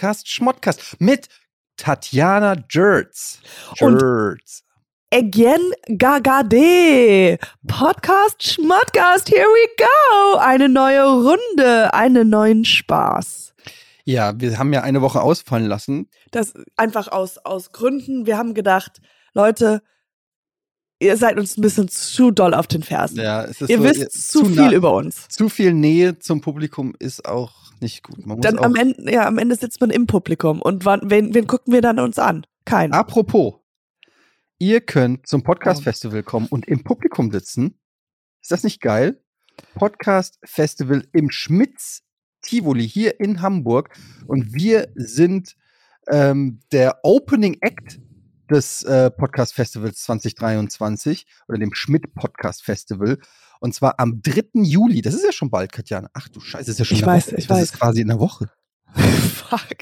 Podcast Schmottcast mit Tatjana Jerz. Und- Jerz. Again Gagade. Podcast Schmottcast, here we go. Eine neue Runde, einen neuen Spaß. Ja, wir haben ja eine Woche ausfallen lassen. Das einfach aus, aus Gründen. Wir haben gedacht, Leute, ihr seid uns ein bisschen zu doll auf den Fersen. Ja, es ist ihr so, wisst zu nah- viel über uns. Zu viel Nähe zum Publikum ist auch nicht gut. Dann am Ende, ja, am Ende sitzt man im Publikum. Und wann, wen, wen gucken wir dann uns an? Keinen. Apropos, ihr könnt zum Oh. Podcast Festival kommen und im Publikum sitzen. Ist das nicht geil? Podcast Festival im Schmitz Tivoli hier in Hamburg und wir sind ähm, der Opening Act des äh, Podcast Festivals 2023 oder dem Schmidt Podcast Festival und zwar am 3. Juli. Das ist ja schon bald, Katjana. Ach du Scheiße, das ist ja schon Ich in der weiß, Woche. ich das weiß. ist quasi in der Woche. Fuck.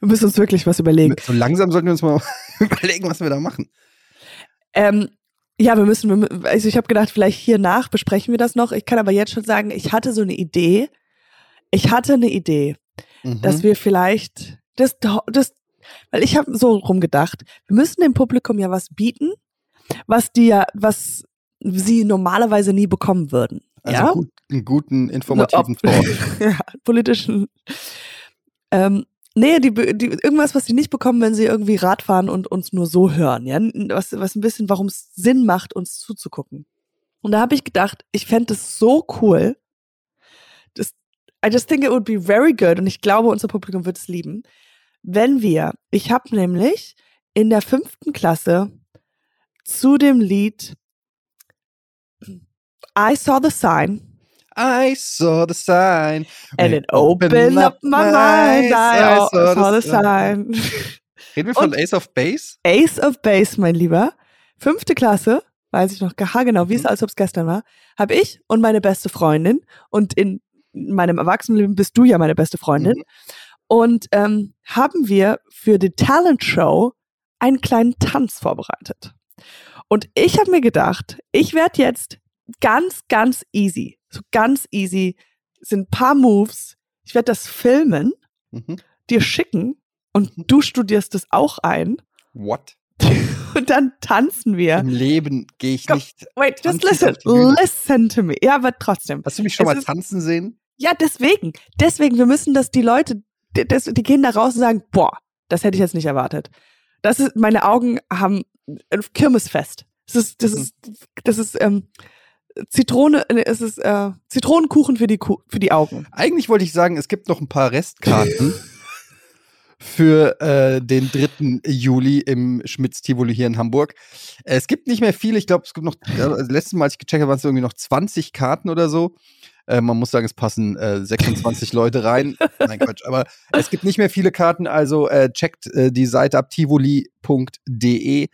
Wir müssen uns wirklich was überlegen. So langsam sollten wir uns mal überlegen, was wir da machen. Ähm, ja, wir müssen, also ich habe gedacht, vielleicht hier nach besprechen wir das noch. Ich kann aber jetzt schon sagen, ich hatte so eine Idee. Ich hatte eine Idee, Mhm. dass wir vielleicht das, das, weil ich habe so rumgedacht, wir müssen dem Publikum ja was bieten, was die ja, was sie normalerweise nie bekommen würden. Also ja? gut, einen guten, informativen So, ja, politischen. Ähm, nee, die, die, irgendwas, was sie nicht bekommen, wenn sie irgendwie Rad fahren und uns nur so hören. Ja, was, was ein bisschen, warum es Sinn macht, uns zuzugucken. Und da habe ich gedacht, ich fände es so cool. Das, I just think it would be very good und ich glaube, unser Publikum wird es lieben, wenn wir, ich habe nämlich in der fünften Klasse zu dem Lied I Saw the Sign I saw the sign. And it opened up my mind. I saw the sign. Reden wir von Und- Ace of Base? Ace of Base, mein Lieber. Fünfte Klasse, weiß ich noch genau, wie es Mhm. als ob es gestern war, habe ich und meine beste Freundin und in meinem Erwachsenenleben bist du ja meine beste Freundin. Mhm. Und ähm, haben wir für die Talent Show einen kleinen Tanz vorbereitet. Und ich habe mir gedacht, ich werde jetzt ganz, ganz easy, so ganz easy, sind ein paar Moves. Ich werde das filmen, Mhm. dir schicken und du studierst es auch ein. What? Und dann tanzen wir. Im Leben gehe ich Komm, nicht. Wait, just listen. Listen to me. Ja, aber trotzdem. Hast du mich schon Es mal ist- tanzen sehen? Ja, deswegen. Deswegen, wir müssen, dass die Leute, die, das, die gehen da raus und sagen, boah, das hätte ich jetzt nicht erwartet. Das ist, meine Augen haben ein Kirmesfest. Das ist, das Mhm. ist, das ist, ähm, Zitrone, äh, es ist, äh, Zitronenkuchen für die, Ku für die Augen. Eigentlich wollte ich sagen, es gibt noch ein paar Restkarten für äh, den 3. Juli im Schmitz-Tivoli hier in Hamburg. Es gibt nicht mehr viele. Ich glaube, es gibt noch, also letztes Mal, als ich gecheckt habe, waren es irgendwie noch 20 Karten oder so. Äh, man muss sagen, es passen äh, 26 Leute rein. Nein, Quatsch. Aber es gibt nicht mehr viele Karten, also äh, checkt äh, die Seite ab tivoli.de.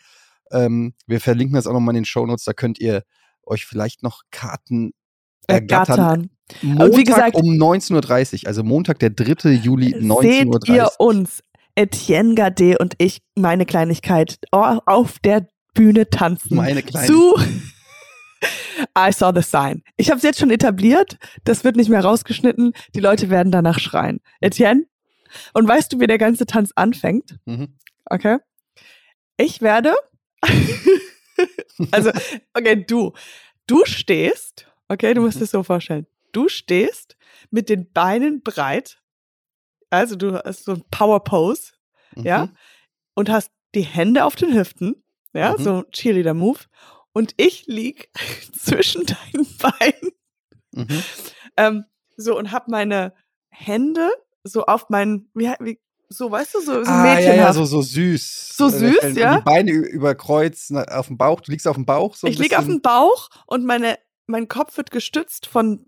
Ähm, wir verlinken das auch nochmal in den Shownotes. Da könnt ihr euch vielleicht noch Karten ergattern. Ergattern. Montag wie gesagt- um 19.30 Uhr, also Montag, der 3. Juli, 19.30 Seht Uhr. ihr uns, Etienne Gade und ich, meine Kleinigkeit, au- auf der Bühne tanzen. Meine kleine. zu I saw the sign. Ich habe es jetzt schon etabliert. Das wird nicht mehr rausgeschnitten. Die Leute werden danach schreien. Etienne? Und weißt du, wie der ganze Tanz anfängt? Mhm. Okay. Ich werde. also, okay, du. Du stehst. Okay, du musst Mhm. es so vorstellen. Du stehst mit den Beinen breit. Also, du hast so ein Power Pose ja, Mhm. und hast die Hände auf den Hüften, ja, Mhm. so Cheerleader-Move. Und ich lieg zwischen deinen Beinen, Mhm. ähm, so und hab meine Hände so auf meinen, wie, wie so, weißt du, so, so Ah, ja, ja, mädchenhaft. so, so süß. So süß, ja. Die Beine über Kreuz auf dem Bauch. Du liegst auf dem Bauch. So ich lieg auf dem Bauch und meine, mein Kopf wird gestützt von,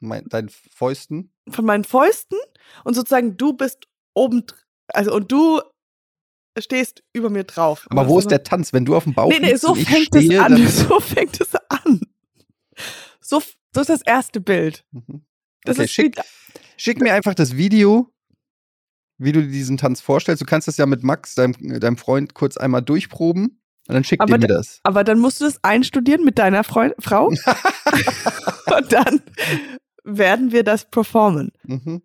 Mein, deinen Fäusten. von meinen Fäusten und sozusagen du bist oben, also und du stehst über mir drauf. Aber wo ist der Tanz? Wenn du auf dem Bauch Nee, nee, so fängt stehe, es an. So fängt es an. So, so ist das erste Bild. Mhm. Das Okay, ist schick, schick mir einfach das Video, wie du dir diesen Tanz vorstellst. Du kannst das ja mit Max, deinem, deinem Freund, kurz einmal durchproben. Und dann schickt Aber ihr mir da- das. Aber dann musst du das einstudieren mit deiner Freund, Frau. und dann werden wir das performen. Mhm.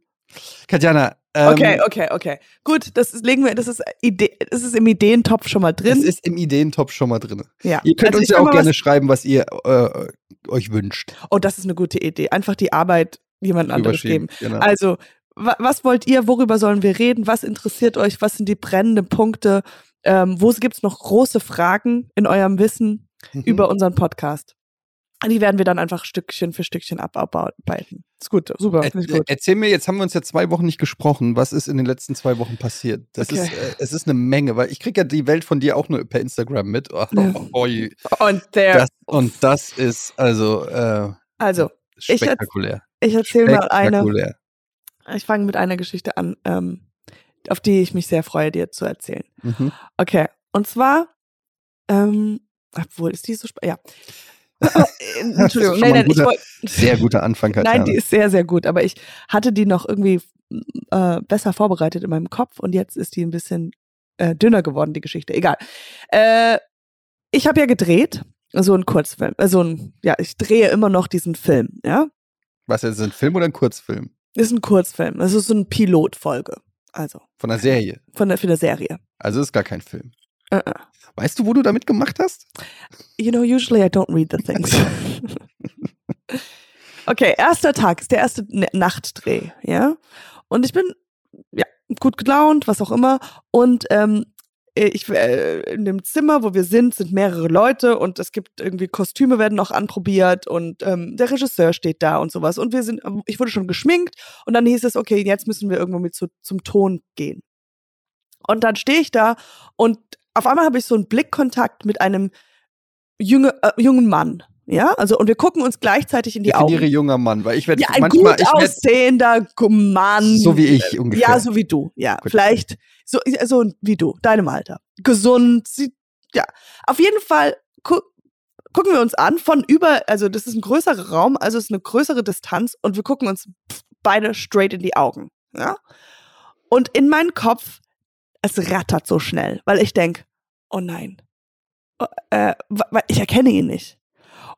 Katjana, Ähm, Okay, okay, okay. Gut, das ist, legen wir, das ist, Idee, das ist im Ideentopf schon mal drin. ist im Ideentopf schon mal drin. ja. Ihr könnt Also uns ja auch gerne was- schreiben, was ihr äh, euch wünscht. Oh, das ist eine gute Idee. Einfach die Arbeit jemand anderes geben. Genau. Also, was wollt ihr? Worüber sollen wir reden? Was interessiert euch? Was sind die brennenden Punkte? Ähm, wo gibt's noch große Fragen in eurem Wissen Mhm. über unseren Podcast? Die werden wir dann einfach Stückchen für Stückchen abarbeiten. Ist gut, super, Er, ich gut. erzähl mir, jetzt haben wir uns ja zwei Wochen nicht gesprochen. Was ist in den letzten zwei Wochen passiert? Das Okay. ist, äh, es ist eine Menge, weil ich kriege ja die Welt von dir auch nur per Instagram mit. Oh, oh. Und der, das, und das ist also äh, also, ich, spektakulär. ich erzähle mal eine. Ich fange mit einer Geschichte an, ähm, auf die ich mich sehr freue, dir zu erzählen. Mhm. Okay, und zwar, ähm, obwohl, ist die so spannend? Ja. Äh, Entschuldigung, nein, ein nein, ich guter- wollte. Sehr guter Anfang, Katjana. Nein, die ist sehr, sehr gut, aber ich hatte die noch irgendwie äh, besser vorbereitet in meinem Kopf und jetzt ist die ein bisschen äh, dünner geworden, die Geschichte. Egal. Äh, ich habe ja gedreht, so einen Kurzfilm, äh, so ein, ja, ich drehe immer noch diesen Film, ja. Was ist das, ein Film oder ein Kurzfilm? Ist ein Kurzfilm, das ist so eine Pilotfolge, also Von einer Serie. von der, für eine Serie. Also ist gar kein Film. Äh, äh. Weißt du, wo du damit gemacht hast? You know, usually I don't read the things. okay, erster Tag ist der erste Nachtdreh, ja. Und ich bin ja gut gelaunt, was auch immer. Und ähm, ich äh, in dem Zimmer, wo wir sind, sind mehrere Leute und es gibt irgendwie Kostüme werden noch anprobiert und ähm, der Regisseur steht da und sowas. Und wir sind, ich wurde schon geschminkt und dann hieß es, okay, jetzt müssen wir irgendwo mit zu, zum Ton gehen. Und dann stehe ich da und auf einmal habe ich so einen Blickkontakt mit einem junge, äh, jungen Mann. Ja, also und wir gucken uns gleichzeitig in die Definiere Augen. junger Mann, weil ich werde Ja, ein manchmal, gut ich aussehender Mann. so wie ich ungefähr. Ja, so wie du. Ja, Gut. vielleicht so, so wie du, deinem Alter. Gesund, sie, ja. Auf jeden Fall gu gucken wir uns an von über, also das ist ein größerer Raum, also es ist eine größere Distanz und wir gucken uns beide straight in die Augen. Ja. Und in meinen Kopf, es rattert so schnell, weil ich denk, oh nein, oh, äh, ich erkenne ihn nicht.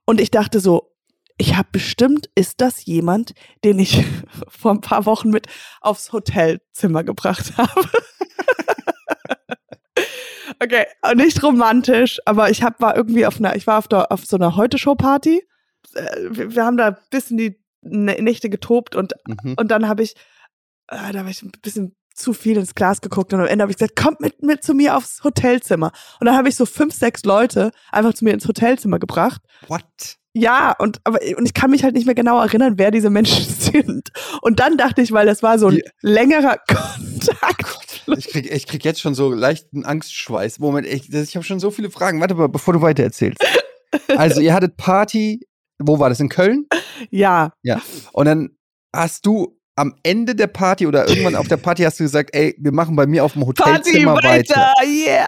Und ich dachte so, ich habe bestimmt, ist das jemand, den ich vor ein paar Wochen mit aufs Hotelzimmer gebracht habe. okay, nicht romantisch, aber ich hab, war irgendwie auf einer, ich war auf, der, auf so einer Heute-Show-Party. Äh, Wir, wir haben da ein bisschen die Nä- Nächte getobt und, Mhm. und dann habe ich, äh, da habe ich ein bisschen zu viel ins Glas geguckt und am Ende habe ich gesagt, kommt mit, mit zu mir aufs Hotelzimmer. Und dann habe ich so fünf, sechs Leute einfach zu mir ins Hotelzimmer gebracht. What? Ja, und aber und ich kann mich halt nicht mehr genau erinnern, wer diese Menschen sind. Und dann dachte ich, weil das war so ein Die- längerer Kontakt. Ich krieg, ich krieg jetzt schon so leichten Angstschweiß. Moment, ich, ich habe schon so viele Fragen. Warte mal, bevor du weiter erzählst. Also, ihr hattet Party, wo war das? In Köln? Ja, Und dann hast du am Ende der Party oder irgendwann auf der Party hast du gesagt, ey, wir machen bei mir auf dem Party Hotelzimmer weiter. weiter, yeah.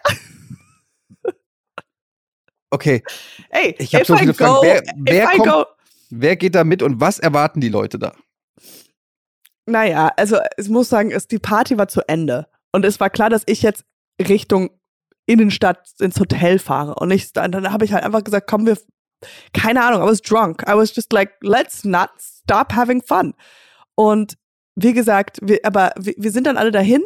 Okay, Ey, Ich hab if so viele Fragen. Wer- wer kommt- wer geht da mit und was erwarten die Leute da? naja, also ich muss sagen, es, die Party war zu Ende. Und es war klar, dass ich jetzt Richtung Innenstadt ins Hotel fahre. Und ich, dann, dann habe ich halt einfach gesagt, komm, wir, keine Ahnung, I was drunk. I was just like, let's not stop having fun. Und wie gesagt, wir, aber wir, wir sind dann alle dahin.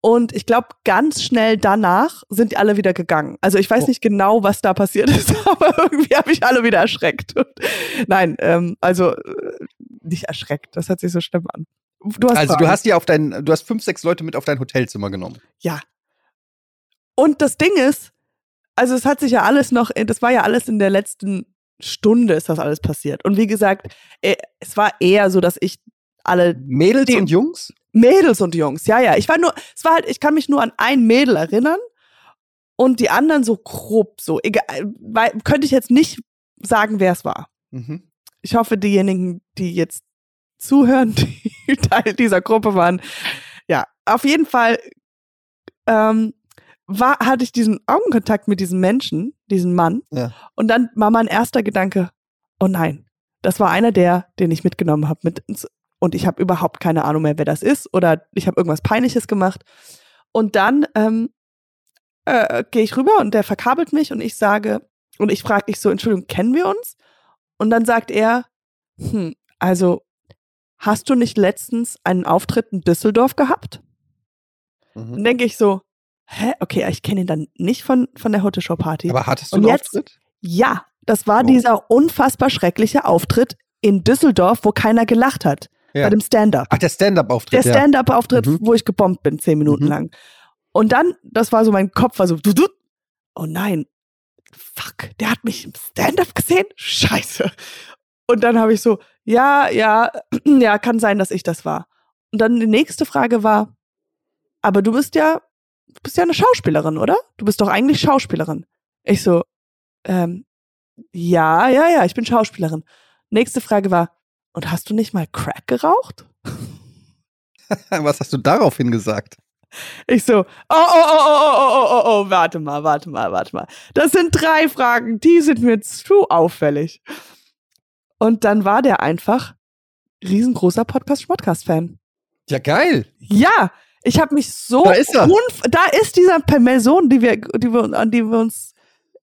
Und ich glaube, ganz schnell danach sind die alle wieder gegangen. Also ich weiß Oh. nicht genau, was da passiert ist, aber irgendwie habe ich alle wieder erschreckt. Und, nein, ähm, also äh, nicht erschreckt, das hört sich so schlimm an. Du hast Also, du hast die auf dein, du hast fünf, sechs Leute mit auf dein Hotelzimmer genommen. Ja. Und das Ding ist, also es hat sich ja alles noch, das war ja alles in der letzten Stunde ist das alles passiert. Und wie gesagt, äh, es war eher so, dass ich alle Mädels Die- und Jungs? Mädels und Jungs, ja, ja. Ich war nur, es war halt, ich kann mich nur an ein Mädel erinnern und die anderen so grob so. Egal, weil, könnte ich jetzt nicht sagen, wer es war. Mhm. Ich hoffe, diejenigen, die jetzt zuhören, die Teil dieser Gruppe waren. Ja, auf jeden Fall ähm, war, hatte ich diesen Augenkontakt mit diesem Menschen, diesem Mann. Ja. Und dann war mein erster Gedanke, oh nein, das war einer der, den ich mitgenommen habe mit ins, und ich habe überhaupt keine Ahnung mehr, wer das ist oder ich habe irgendwas Peinliches gemacht. Und dann ähm, äh, gehe ich rüber und der verkabelt mich und ich sage, und ich frage dich so, Entschuldigung, kennen wir uns? Und dann sagt er, hm, also hast du nicht letztens einen Auftritt in Düsseldorf gehabt? Mhm. Dann denke ich so, hä, okay, ich kenne ihn dann nicht von, von der Hotte Show Party. Aber hattest du Und einen jetzt- Auftritt? ja, das war Oh. dieser unfassbar schreckliche Auftritt in Düsseldorf, wo keiner gelacht hat. Ja. Bei dem Stand-up. Ach, der Stand-Up-Auftritt, Der. Stand-up-Auftritt, Mhm. wo ich gebombt bin, zehn Minuten Mhm. lang. Und dann, das war so, mein Kopf war so, du, du, oh nein, fuck, der hat mich im Stand-up gesehen? Scheiße. Und dann habe ich so, ja, ja, ja, kann sein, dass ich das war. Und dann die nächste Frage war, aber du bist ja, du bist ja eine Schauspielerin, oder? Du bist doch eigentlich Schauspielerin. Ich so, ähm, ja, ja, ja, ich bin Schauspielerin. Nächste Frage war, und hast du nicht mal Crack geraucht? Was hast du daraufhin gesagt? Ich so, oh, oh, oh, oh, oh, oh, oh, oh, oh, warte mal, warte mal, warte mal. Das sind drei Fragen, die sind mir zu auffällig. Und dann war der einfach riesengroßer Podcast-Podcast-Fan. Ja, geil. Ja, ich habe mich so Da ist er. da ist dieser Person, die wir, die wir, an die wir uns,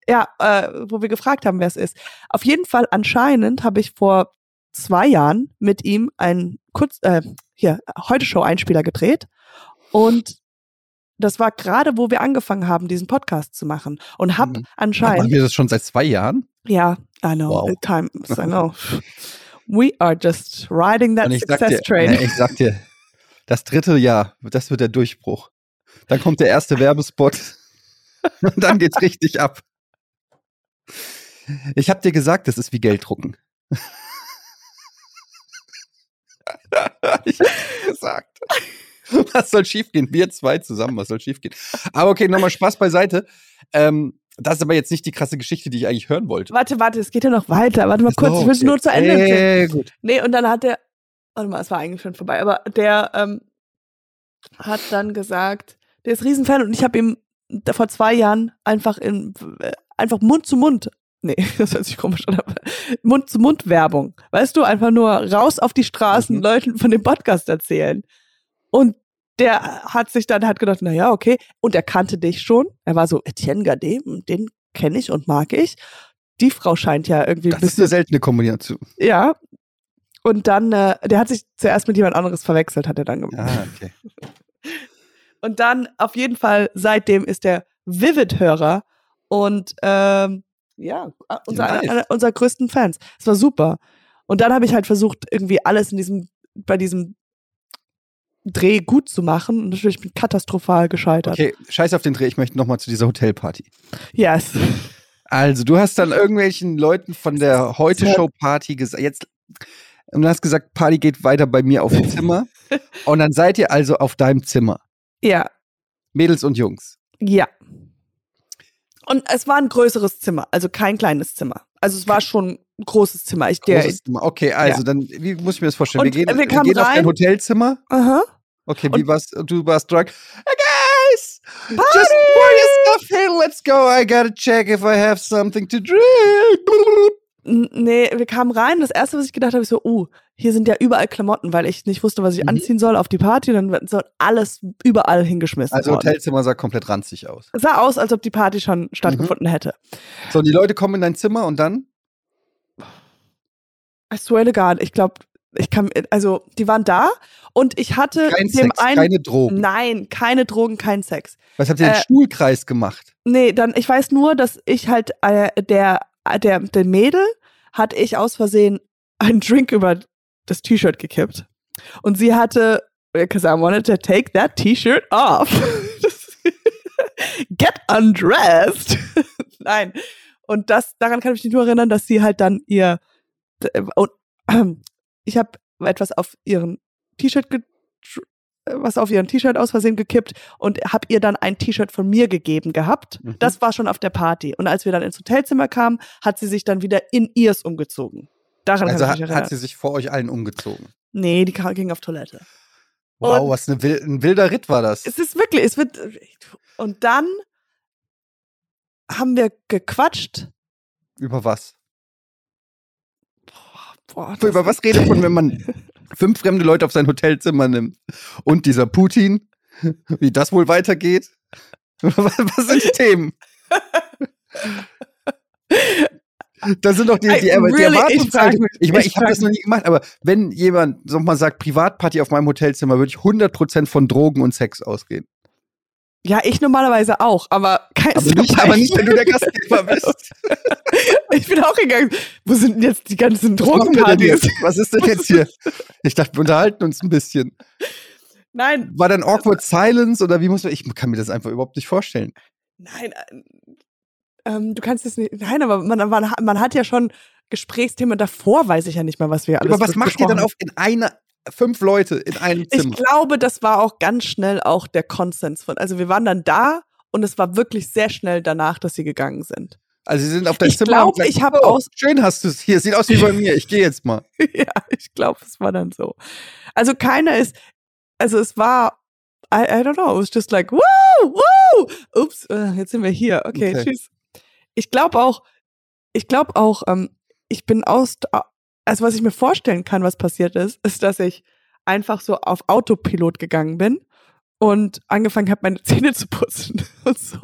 ja, äh, wo wir gefragt haben, wer es ist. Auf jeden Fall anscheinend habe ich vor zwei Jahren mit ihm einen kurz, äh, hier heute Show Einspieler gedreht und das war gerade, wo wir angefangen haben, diesen Podcast zu machen und hab Mhm. Machen anscheinend, wir das schon seit zwei Jahren? ja, I know, Wow. the time, I know. We are just riding that Und ich sag success dir, train. ich sag dir, das dritte Jahr, das wird der Durchbruch. Dann kommt der erste Werbespot und dann geht's richtig ab. Ich hab dir gesagt, das ist wie Gelddrucken. ich hab's gesagt. Was soll schiefgehen? Wir zwei zusammen, was soll schiefgehen? Aber okay, nochmal Spaß beiseite. Ähm, das ist aber jetzt nicht die krasse Geschichte, die ich eigentlich hören wollte. Warte, warte, es geht ja noch weiter. Warte mal kurz, ich will es Okay. nur zu Ende erzählen. Äh, gut. Nee, und dann hat der, warte mal, es war eigentlich schon vorbei, aber der ähm, hat dann gesagt, der ist Riesenfan und ich habe ihm vor zwei Jahren einfach in äh, einfach Mund zu Mund, nee, das hört sich komisch an, aber Mund zu Mund Werbung, weißt du, einfach nur raus auf die Straßen, Mhm. Leuten von dem Podcast erzählen. Und der hat sich dann hat gedacht, na ja, okay, und er kannte dich schon. Er war so Etienne Gade, den kenne ich und mag ich. Die Frau scheint ja irgendwie Das ist eine seltene Kombination. ja. Und dann, äh, der hat sich zuerst mit jemand anderes verwechselt, hat er dann gemacht. Ah, okay. Und dann auf jeden Fall, seitdem ist der Vivid-Hörer und ähm, ja, äh, unser, Nice. einer unserer größten Fans. Es war super. Und dann habe ich halt versucht, irgendwie alles in diesem, bei diesem Dreh gut zu machen. Und natürlich bin ich katastrophal gescheitert. Okay, scheiß auf den Dreh, ich möchte nochmal zu dieser Hotelparty. Yes. Also, du hast dann irgendwelchen Leuten von der Heute-Show-Party gesagt, jetzt, und du hast gesagt, Party geht weiter bei mir auf dem Zimmer. und dann seid ihr also auf deinem Zimmer. Ja, Mädels und Jungs. ja. Und es war ein größeres Zimmer, also kein kleines Zimmer. Also es war schon ein großes Zimmer. Ich, der, Großes Zimmer. Okay, also dann, wie muss ich mir das vorstellen? Und, wir gehen, wir wir gehen auf dein Hotelzimmer. aha. Okay, wie warst du? warst drunk. Hey guys! Just pour your stuff in, let's go. I gotta check if I have something to drink. Nee, wir kamen rein. Das erste, was ich gedacht habe, ist so, uh, hier sind ja überall Klamotten, weil ich nicht wusste, was ich Mhm. anziehen soll auf die Party. Dann wird so alles überall hingeschmissen. Also worden. Hotelzimmer sah komplett ranzig aus. Es sah aus, als ob die Party schon Mhm. stattgefunden hätte. So, und die Leute kommen in dein Zimmer und dann? I swear to God, ich glaube, ich kann, also die waren da und ich hatte Kein dem Sex, einen. keine Drogen. Nein, keine Drogen, kein Sex. Was habt ihr den Äh, Stuhlkreis gemacht? Nee, dann, ich weiß nur, dass ich halt, äh, der, der, der Mädel hat ich aus Versehen einen Drink über das T-Shirt gekippt. Und sie hatte, because I wanted to take that T-Shirt off. Get undressed. Nein. Und das, daran kann ich mich nur erinnern, dass sie halt dann ihr, d- und, ich habe etwas auf ihren T-Shirt was auf ihren T-Shirt aus Versehen gekippt und habe ihr dann ein T-Shirt von mir gegeben gehabt. Mhm. Das war schon auf der Party. Und als wir dann ins Hotelzimmer kamen, hat sie sich dann wieder in ihrs umgezogen. Daran Also hat, ich mich hat sie sich vor euch allen umgezogen. nee, die ging auf Toilette. Wow, Und- was eine ein wilder Ritt war das. Es ist wirklich, es wird. Und dann haben wir gequatscht. Über was? Boah, das- Über was redet man, wenn man fünf fremde Leute auf sein Hotelzimmer nimmt? Und dieser Putin? Wie das wohl weitergeht? Was was sind die Themen? Das sind doch die, die, die, die Erwartungshaltung. ich meine, ich ich habe das noch nie gemacht, aber wenn jemand nochmal sagt, Privatparty auf meinem Hotelzimmer, würde ich 100% von Drogen und Sex ausgehen. Ja, ich normalerweise auch, aber kein Aber nicht, aber nicht, wenn du der Gastgeber bist. Ich bin auch gegangen. Wo sind denn jetzt die ganzen Drogenpartys? Was ist denn jetzt hier? Ich dachte, wir unterhalten uns ein bisschen. Nein, War dann awkward silence oder wie muss man, ich kann mir das einfach überhaupt nicht vorstellen. nein. äh, Ähm, du kannst es nicht. Nein, aber man, man, man hat ja schon Gesprächsthemen davor, weiß ich ja nicht mehr, was wir alles Aber was macht ihr dann auf in einer, fünf Leute in einem Ich Zimmer? glaube, das war auch ganz schnell auch der Konsens von. Also wir waren dann da und es war wirklich sehr schnell danach, dass sie gegangen sind. Also sie sind auf dein Ich Zimmer. glaub, und ich hab oh, aus- Schön hast du es hier. Sieht aus wie bei mir. Ich gehe jetzt mal. ja, ich glaube, es war dann so. Also keiner ist, also es war, I, I don't know, it was just like, woo, woo, ups, äh, jetzt sind wir hier, okay, Okay. tschüss. Ich glaube auch, ich glaube auch, ähm, ich bin aus, also was ich mir vorstellen kann, was passiert ist, ist, dass ich einfach so auf Autopilot gegangen bin und angefangen habe, meine Zähne zu putzen und so.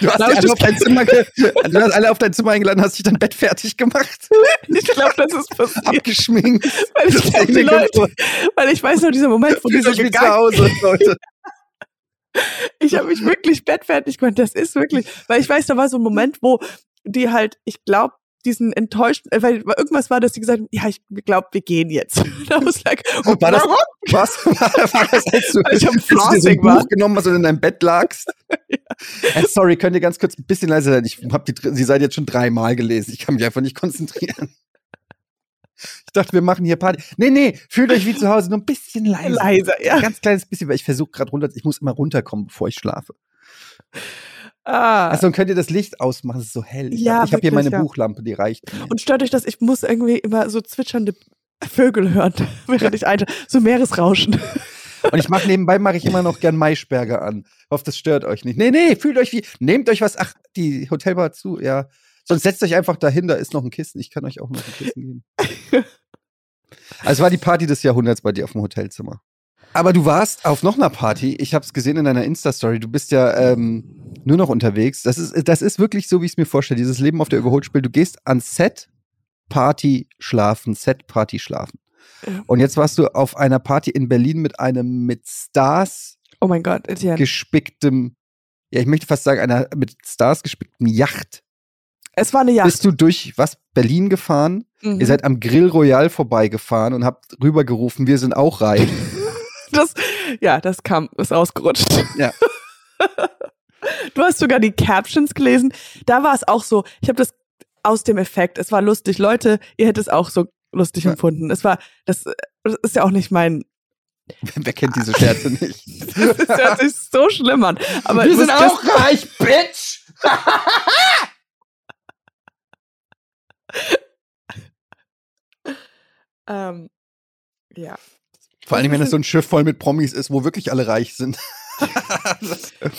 Du hast, alle auf dein Zimmer du hast alle auf dein Zimmer eingeladen, hast dich dein Bett fertig gemacht, Ich glaube, das ist passiert, abgeschminkt. weil ich glaub, die Leute, weil ich weiß noch, dieser Moment, wo die Fühlt so euch wie zu gegangen Hause, Leute. Ich habe mich wirklich bettfertig gemacht. Das ist wirklich, weil ich weiß, da war so ein Moment, wo die halt, ich glaube, diesen enttäuschten, äh, weil irgendwas war, dass die gesagt haben, ja, ich glaube, wir gehen jetzt. Da muss like, oh, War das-? Was? War das, als du, ich am als du dir so ein Buch war. genommen hast und in deinem Bett lagst? Äh, sorry, könnt ihr ganz kurz ein bisschen leiser sein? Ich habe die, die Seite jetzt schon dreimal gelesen. Ich kann mich einfach nicht konzentrieren. Ich dachte, wir machen hier Party. Nee, nee, fühlt euch wie zu Hause, nur ein bisschen leiser. Leiser, ja. Ein ganz kleines bisschen, weil ich versuche gerade runter, ich muss immer runterkommen, bevor ich schlafe. Ah. Also dann könnt ihr das Licht ausmachen, es ist so hell. Ich Ja, habe hab hier meine ja. Buchlampe, die reicht mir. und stört euch das, ich muss irgendwie immer so zwitschernde Vögel hören, während ich einschlafe. So Meeresrauschen. Und ich mache nebenbei mache ich immer noch gern Maischberger an. Ich hoffe, das stört euch nicht. Nee, nee, fühlt euch wie nehmt euch was. Ach, die Hotelbar zu, ja. Sonst setzt euch einfach dahin, da ist noch ein Kissen. Ich kann euch auch noch ein Kissen geben. Also es war die Party des Jahrhunderts bei dir auf dem Hotelzimmer. Aber du warst auf noch einer Party. Ich habe es gesehen in deiner Insta-Story. Du bist ja ähm, nur noch unterwegs. Das ist, das ist wirklich so, wie ich es mir vorstelle. Dieses Leben auf der Überholspiel. Du gehst ans Set, Party, schlafen, Set, Party, schlafen. Ja. Und jetzt warst du auf einer Party in Berlin mit einem mit Stars Oh mein Gott, Etienne. gespicktem, ja, ich möchte fast sagen, einer mit Stars gespickten Yacht. Es war eine Yacht. Bist du durch was Berlin gefahren? Mhm. Ihr seid am Grill Royal vorbeigefahren und habt rübergerufen, wir sind auch reich. Das, ja, das kam, ist ausgerutscht. Ja. Du hast sogar die Captions gelesen. Da war es auch so, ich habe das aus dem Effekt, es war lustig. Leute, ihr hättet es auch so lustig Ja. empfunden. Es war, das, das ist ja auch nicht mein, Wer kennt diese Scherze nicht? das hört sich so schlimm an. Aber wir sind auch reich, Bitch! Ähm, ja. Vor allem, wenn das so ein Schiff voll mit Promis ist, wo wirklich alle reich sind.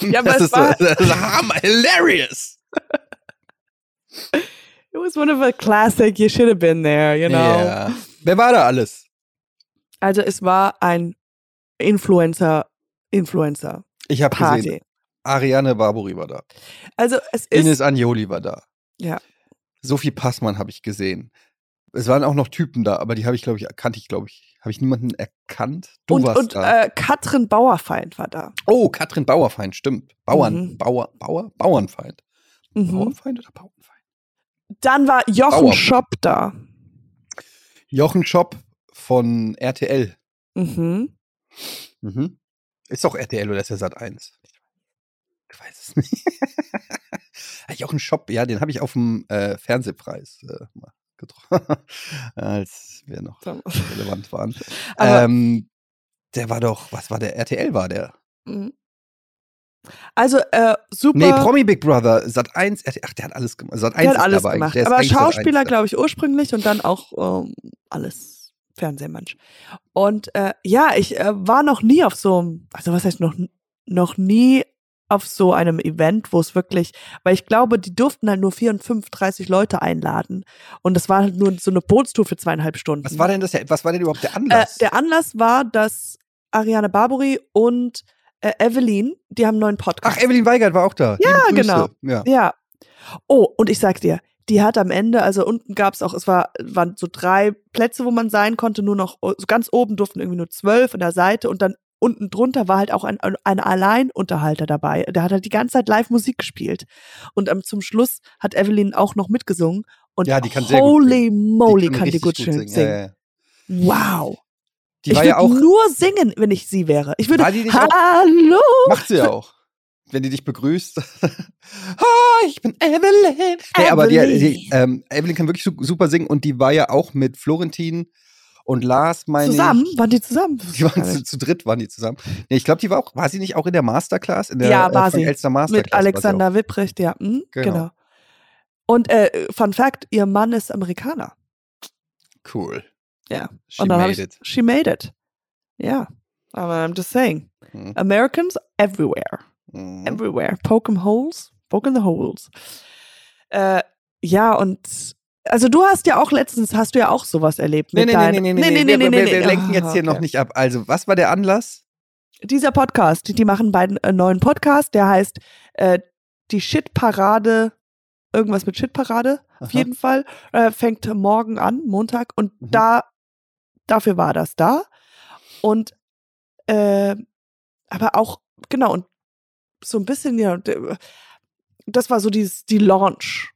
Ja, aber das es ist so, war- das ist hammer, hilarious. It was one of a classic, you should have been there, you know. Ja. Wer war da alles? Also es war ein Influencer, Influencer Ich habe gesehen, Ariane Barbori war da. Also es ist, Ines Anjoli war da. Ja. Sophie Passmann habe ich gesehen. Es waren auch noch Typen da, aber die habe ich, glaube ich, kannte ich, glaube ich. Habe ich niemanden erkannt? Du und, warst und da. äh, Katrin Bauerfeind war da. oh, Katrin Bauerfeind, stimmt. Bauern, Mhm. Bauer, Bauer, Bauernfeind. Mhm. Bauernfeind oder Bauernfeind? Dann war Jochen Bauer. Schopp da. Jochen Schopp von RTL. Mhm. Mhm. Ist doch RTL oder ist der Sat 1? Ich weiß es nicht. Jochen Schopp, ja, den habe ich auf dem äh, Fernsehpreis äh, mal getroffen, als wir noch relevant waren. Ähm, der war doch, was war der? RTL war der. Mhm. Also äh, super. Nee, Promi Big Brother, Sat 1, RTL, ach, der hat alles gemacht. Sat 1 der hat alles gemacht. Aber eigentlich Sat 1 Schauspieler, glaube ich, ursprünglich und dann auch ähm, alles Fernsehmensch. Und äh, ja, ich äh, war noch nie auf so einem, also was heißt noch, noch nie auf so einem Event, wo es wirklich, weil ich glaube, die durften halt nur 34, 30 Leute einladen. Und das war halt nur so eine Bootstour für zweieinhalb Stunden. Was war denn das? Was war denn überhaupt der Äh, Anlass? der Anlass war, dass Ariane Barbary und äh, Evelyn, die haben einen neuen Podcast. ach, Evelyn Weigert war auch da. Ja, genau. Ja. Ja. Oh, und ich sag dir, die hat am Ende, also unten gab es auch, es war, waren so drei Plätze, wo man sein konnte, nur noch, so ganz oben durften irgendwie nur zwölf an der Seite und dann unten drunter war halt auch ein, ein Alleinunterhalter dabei. Der hat halt die ganze Zeit live Musik gespielt. Und ähm, zum Schluss hat Evelyn auch noch mitgesungen. Und Ja, die kann holy singen. moly, Die kann die gut schön singen. Ja, ja. Wow. Die ich würde ja auch, nur singen, wenn ich sie wäre. Ich würde, nicht auch- hallo. macht sie ja auch. Wenn die dich begrüßt. Hi, ich bin Evelyn. Nee, aber die, die, Evelyn. ähm, Evelyn kann wirklich su super singen und die war ja auch mit Florentin und Lars, meine Zusammen? ich. Waren die zusammen? Die waren zu, zu dritt, waren die zusammen. Nee, ich glaube, die war auch, war sie nicht auch in der Masterclass? In der Ja, war äh, sie. Elster Masterclass. Mit war sie Alexander Wipprecht, ja. Hm, Genau. genau. Und äh, Fun Fact, ihr Mann ist Amerikaner. Cool. Ja. She Und dann made ich, it. she made it. Ja. Aber I'm just saying. Mhm. Americans everywhere. Mhm. Everywhere. Poke 'em holes. Poke in the holes. Äh, ja, und also du hast ja auch letztens, hast du ja auch sowas erlebt. Nee, mit nee, nee, deinen- nee, nee, nee, wir, wir, wir lenken Ah, jetzt hier okay. noch nicht ab. Also, was war der Anlass? Dieser Podcast, die, die machen beiden einen neuen Podcast, der heißt äh, die Shit-Parade, irgendwas mit Shit-Parade, auf Aha. jeden Fall, äh, fängt morgen an, Montag, und Mhm. da, dafür war das da. Und, äh, aber auch, genau, und so ein bisschen, ja, das war so dieses, die Launch.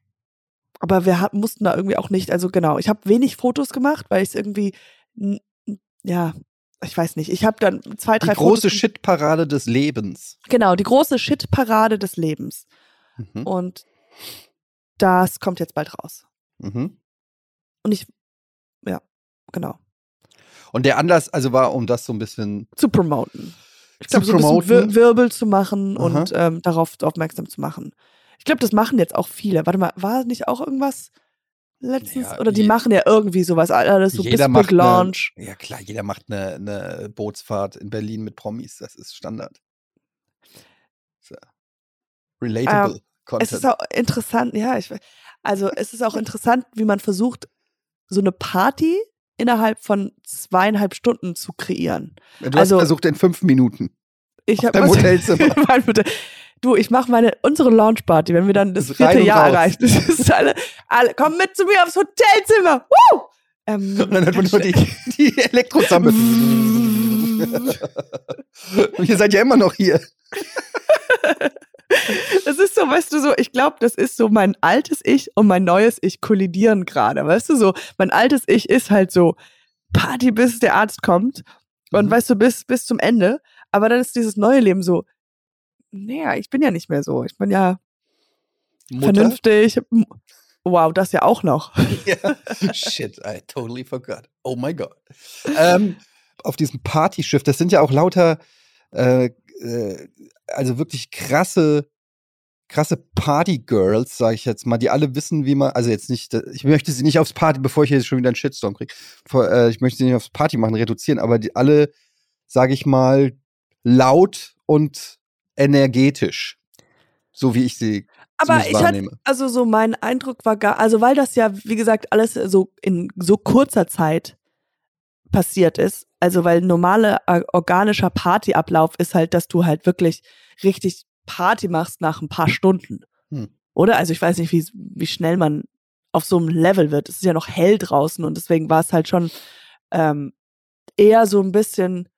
Aber wir hat, mussten da irgendwie auch nicht, also genau, ich habe wenig Fotos gemacht, weil ich es irgendwie, ja, ich weiß nicht, ich habe dann zwei, Die drei große Fotos. Shitparade des Lebens. Genau, die große Shit-Parade des Lebens. Mhm. Und das kommt jetzt bald raus. Mhm. Und ich, ja, genau. Und der Anlass, also war, um das so ein bisschen. Zu promoten. Ich Zu glaube, so ein bisschen Wirbel zu machen Aha. und ähm, darauf aufmerksam zu machen. Ich glaube, das machen jetzt auch viele. Warte mal, war nicht auch irgendwas letztens? Ja, Oder die je- machen ja irgendwie sowas. Alles so jeder bis Big Launch. Ja, klar, jeder macht eine, eine Bootsfahrt in Berlin mit Promis. Das ist Standard. So. Relatable Ähm, Content. Es ist auch interessant, ja, ich, also es ist auch interessant, wie man versucht, so eine Party innerhalb von zweieinhalb Stunden zu kreieren. du hast also- versucht in fünf Minuten. Ich habe Hotelzimmer. Mein Hotel- du, ich mache meine unsere Launchparty, wenn wir dann das Das vierte Jahr erreichen. Das ist alle, alle, komm mit zu mir aufs Hotelzimmer. Woo! Ähm, Und dann hört man nur die, die Elektrozamme. Und ihr seid ja immer noch hier. Das ist so, weißt du, so, ich glaube, das ist so mein altes Ich und mein neues Ich kollidieren gerade. Weißt du, so, mein altes Ich ist halt so Party, bis der Arzt kommt und Mhm. weißt du, bis, bis zum Ende. Aber dann ist dieses neue Leben so, naja, ich bin ja nicht mehr so. Ich bin ja Mutter? vernünftig. Wow, das ja auch noch. Ja. Shit, I totally forgot. Oh my God. Ähm, auf diesem Partyschiff, das sind ja auch lauter, äh, äh, also wirklich krasse, krasse Partygirls, sage ich jetzt mal, die alle wissen, wie man, also jetzt nicht, ich möchte sie nicht aufs Party, bevor ich jetzt schon wieder einen Shitstorm kriege, äh, ich möchte sie nicht aufs Party machen, reduzieren, aber die alle, sage ich mal, laut und energetisch, so wie ich sie Aber ich hatte, also so mein Eindruck war gar, also weil das ja, wie gesagt, alles so in so kurzer Zeit passiert ist, also weil normale organischer Partyablauf ist halt, dass du halt wirklich richtig Party machst nach ein paar Stunden. Hm. Oder? Also ich weiß nicht, wie, wie schnell man auf so einem Level wird. Es ist ja noch hell draußen und deswegen war es halt schon ähm, eher so ein bisschen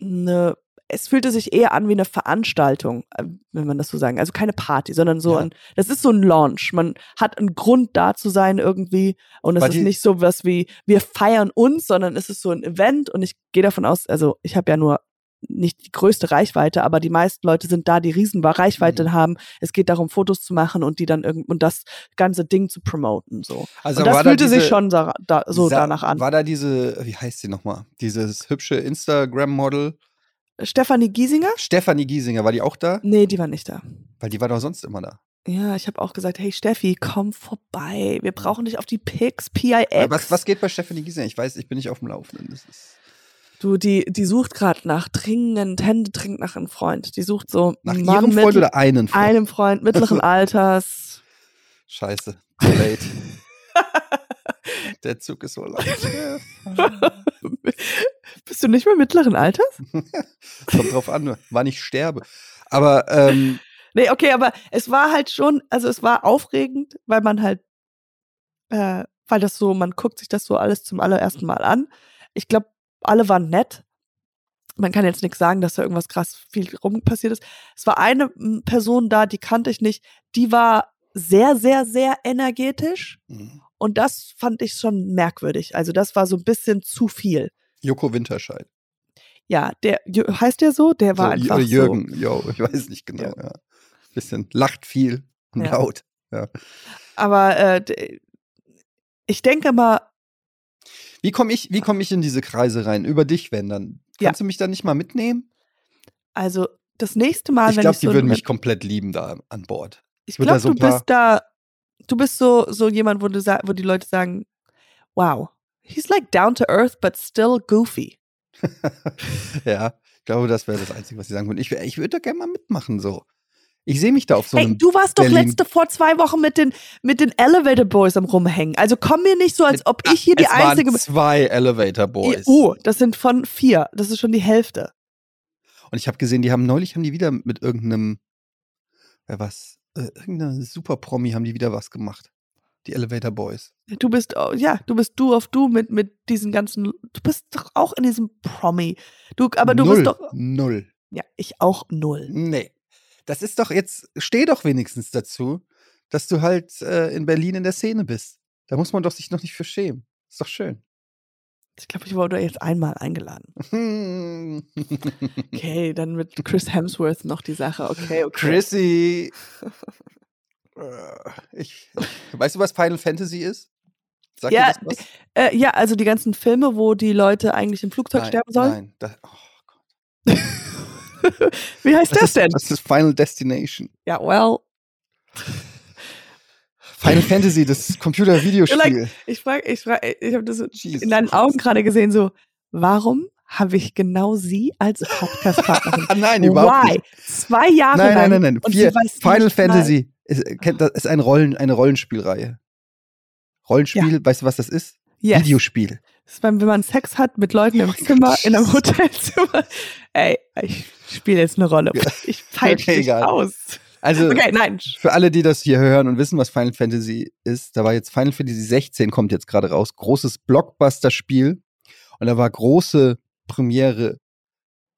eine, es fühlte sich eher an wie eine Veranstaltung, äh, wenn man das so sagen. Also keine Party, sondern so Ja. ein, das ist so ein Launch. Man hat einen Grund da zu sein irgendwie und es ist nicht so was wie, wir feiern uns, sondern es ist so ein Event und ich gehe davon aus, also ich habe ja nur nicht die größte Reichweite, aber die meisten Leute sind da, die riesen Reichweite Mhm. haben. Es geht darum, Fotos zu machen und die dann irgend und das ganze Ding zu promoten. So. Also und das war da fühlte sich diese- schon da, da, so danach an. War da diese, wie heißt sie nochmal? Dieses hübsche Instagram-Model, Stefanie Giesinger? Stefanie Giesinger, war die auch da? Nee, die war nicht da. Weil die war doch sonst immer da. Ja, ich habe auch gesagt, hey Steffi, komm vorbei. Wir brauchen dich auf die Pics, PIX. Was, was geht bei Stefanie Giesinger? Ich weiß, ich bin nicht auf dem Laufenden. Das ist Du, die, die sucht gerade nach dringend, Hände dringend nach einem Freund. Die sucht so nach einen ihrem Mann Freund oder einen Freund? einem Freund mittleren Alters. Scheiße, too late. Der Zug ist so lang. Bist du nicht mehr mittleren Alters? Kommt drauf an, wann ich sterbe. Aber ähm, Nee, okay, aber es war halt schon, also es war aufregend, weil man halt, äh, weil das so, man guckt sich das so alles zum allerersten Mal an. Ich glaube, alle waren nett. Man kann jetzt nichts sagen, dass da irgendwas krass viel rum passiert ist. Es war eine m, Person da, die kannte ich nicht. Die war sehr, sehr, sehr energetisch. Mhm. Und das fand ich schon merkwürdig. Also das war so ein bisschen zu viel. Joko Winterscheid. Ja, der heißt der so? Der war so, einfach oder so. Jürgen, jo, ich weiß nicht genau. Ja. Ja. Bisschen lacht viel und Ja. laut. Aber äh, ich denke mal, Wie komme ich, wie komm ich in diese Kreise rein? Über dich, wenn dann. Ja. Kannst du mich da nicht mal mitnehmen? also das nächste Mal, ich wenn glaube, ich die so würden mich komplett lieben da an Bord. Ich da glaube, so du bist da, du bist so, so jemand, wo, du wo die Leute sagen, wow, he's like down to earth, but still goofy. ja, ich glaube, das wäre das Einzige, was sie sagen würden. Ich, ich würde da gerne mal mitmachen, so. Ich sehe mich da auf so hey, einem. du warst doch Berlin- letzte vor zwei Wochen mit den, mit den Elevator Boys am Rumhängen. Also komm mir nicht so, als ob ich hier die es einzige waren zwei Elevator Boys. Oh, das sind von vier. Das ist schon die Hälfte. Und ich habe gesehen, die haben neulich haben die wieder mit irgendeinem, wer was, äh, irgendeiner Super-Promi haben die wieder was gemacht. Die Elevator Boys. Du bist, oh, ja, du bist du auf du mit, mit diesen ganzen, du bist doch auch in diesem Promi. Du, aber du null, bist doch, Null. ja, ich auch null. Nee. Das ist doch jetzt, steh doch wenigstens dazu, dass du halt äh, in Berlin in der Szene bist. Da muss man doch sich noch nicht für schämen. Ist doch schön. Ich glaube, ich wurde jetzt einmal eingeladen. Okay, dann mit Chris Hemsworth noch die Sache. Okay, okay. Chrissy. Äh, ich, weißt du, was Final Fantasy ist? Sag Ja, dir das was? Äh, ja, also die ganzen Filme, wo die Leute eigentlich im Flugzeug Nein, sterben sollen. Nein, das, oh Gott. Wie heißt das, ist, denn? das ist Final Destination. Ja, well, Final Fantasy, das Computer-Videospiel. ich frage, ich frage, ich habe das Jesus in deinen. Augen gerade gesehen, so, warum habe ich genau sie als Podcast-Partnerin? Nein, überhaupt Why? nicht. Zwei Jahre Nein, lang. nein, nein, nein. Vier, Final Fantasy ist, ist ein Rollen, eine Rollenspielreihe. Rollenspiel, weißt du, was das ist? Yes. Videospiel. Das ist, wenn man Sex hat mit Leuten im Oh Zimmer, in einem. Hotelzimmer. Ey, ich spiele jetzt eine Rolle. Ja. Ich peitsche Okay, dich egal. aus. Also, Okay, nein. für alle, die das hier hören und wissen, was Final Fantasy ist, da war jetzt Final Fantasy 16, kommt jetzt gerade raus. Großes Blockbuster-Spiel. Und da war große Premiere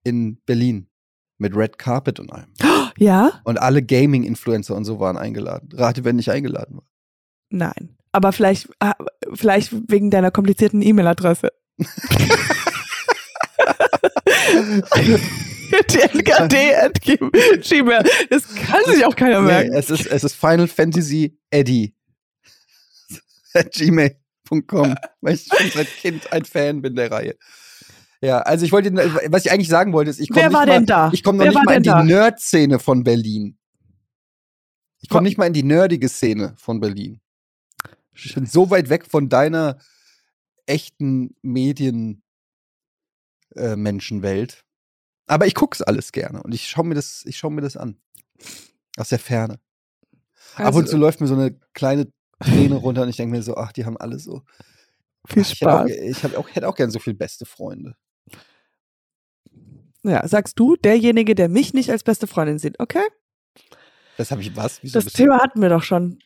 in Berlin mit Red Carpet und allem. Ja? Und alle Gaming-Influencer und so waren eingeladen. Rate, wer nicht eingeladen war. Nein. Aber vielleicht, ah, vielleicht wegen deiner komplizierten E-Mail-Adresse. Gmail. Das kann sich auch keiner Nee, merken. es, ist, es ist Final Fantasy Eddie. At gmail.com, weil ich schon seit Kind ein Fan bin der Reihe. Ja, also ich wollte, was ich eigentlich sagen wollte, ist, ich komme nicht mal, da? ich komme noch Wer nicht mal in die? Nerd-Szene von Berlin. Ich komme nicht mal in die nerdige Szene von Berlin. Ich bin so weit weg von deiner echten Medien äh, Menschenwelt. Aber ich guck's alles gerne und ich schaue mir das, ich schaue mir das an. Aus der Ferne. Ab Also, und zu läuft mir so eine kleine Träne runter und ich denke mir so, ach, die haben alle so. viel Ach, ich hätte auch, Spaß. ich hätte auch gern so viele beste Freunde. Ja, sagst du, derjenige, der mich nicht als beste Freundin sieht, okay? Das habe ich was? Wieso Das Thema hatten wir doch schon.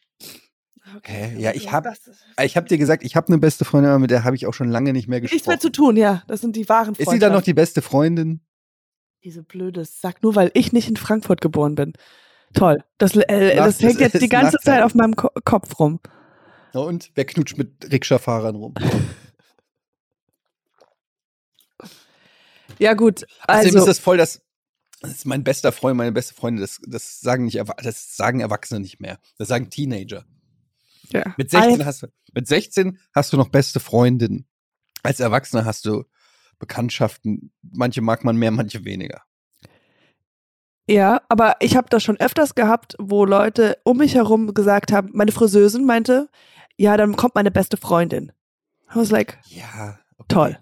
Hä? Ja, ich hab- habe dir gesagt, ich habe eine beste Freundin, aber mit der habe ich auch schon lange nicht mehr nichts mehr gesprochen. zu tun, ja. Das sind die wahren Ist sie dann noch die beste Freundin? Diese blöde Sack, nur weil ich nicht in Frankfurt geboren bin. Toll. Das, äh, das hängt jetzt die ganze Nachteil. Zeit auf meinem Ko Kopf rum. Na und? Wer knutscht mit Rikscha-Fahrern rum? Ja, gut. Außerdem Also, ist das voll das. Das ist mein bester Freund, meine beste Freundin. Das, das sagen nicht, das sagen Erwachsene nicht mehr. Das sagen Teenager. Ja. Mit 16 Ein- hast du, mit 16 hast du noch beste Freundinnen. Als Erwachsener hast du Bekanntschaften. Manche mag man mehr, manche weniger. Ja, aber ich habe das schon öfters gehabt, wo Leute um mich herum gesagt haben, meine Friseusin meinte, ja, dann kommt meine beste Freundin. I was like, Ja. okay. toll.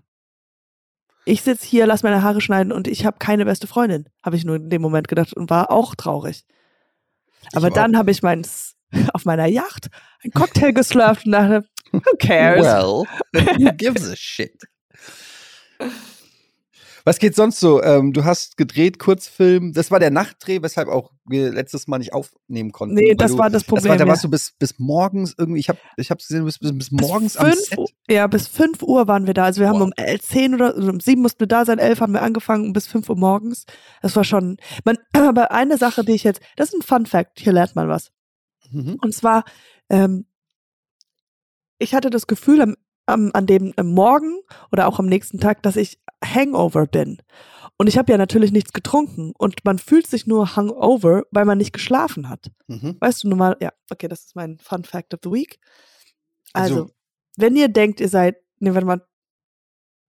Ich sitz hier, lass meine Haare schneiden und ich habe keine beste Freundin, habe ich nur in dem Moment gedacht und war auch traurig. Ich Aber dann habe ich mein auf meiner Yacht ein Cocktail geslurft und dachte, who cares? Well, who gives a shit? Was geht sonst so? Ähm, du hast gedreht, Kurzfilm. Das war der Nachtdreh, weshalb auch wir letztes Mal nicht aufnehmen konnten. Nee, das du, war das Problem. Das war, da ja. warst du bis, bis morgens irgendwie, ich habe ich hab's gesehen, du bist bis, bis morgens am fünf, Set. Uhr- Ja, bis 5 Uhr waren wir da. Also wir haben Boah. um 11, 10 oder also um 7 mussten wir da sein, 11 haben wir angefangen und bis 5 Uhr morgens. Das war schon. Man, aber eine Sache, die ich jetzt, das ist ein Fun Fact, hier lernt man was. Mhm. Und zwar, ähm, ich hatte das Gefühl am, am, an dem am Morgen oder auch am nächsten Tag, dass ich Hangover bin. Und ich habe ja natürlich nichts getrunken und man fühlt sich nur hungover, weil man nicht geschlafen hat. Mhm. Weißt du normal, ja, okay, das ist mein Fun Fact of the Week. Also, Also- wenn ihr denkt, ihr seid, ne, warte mal,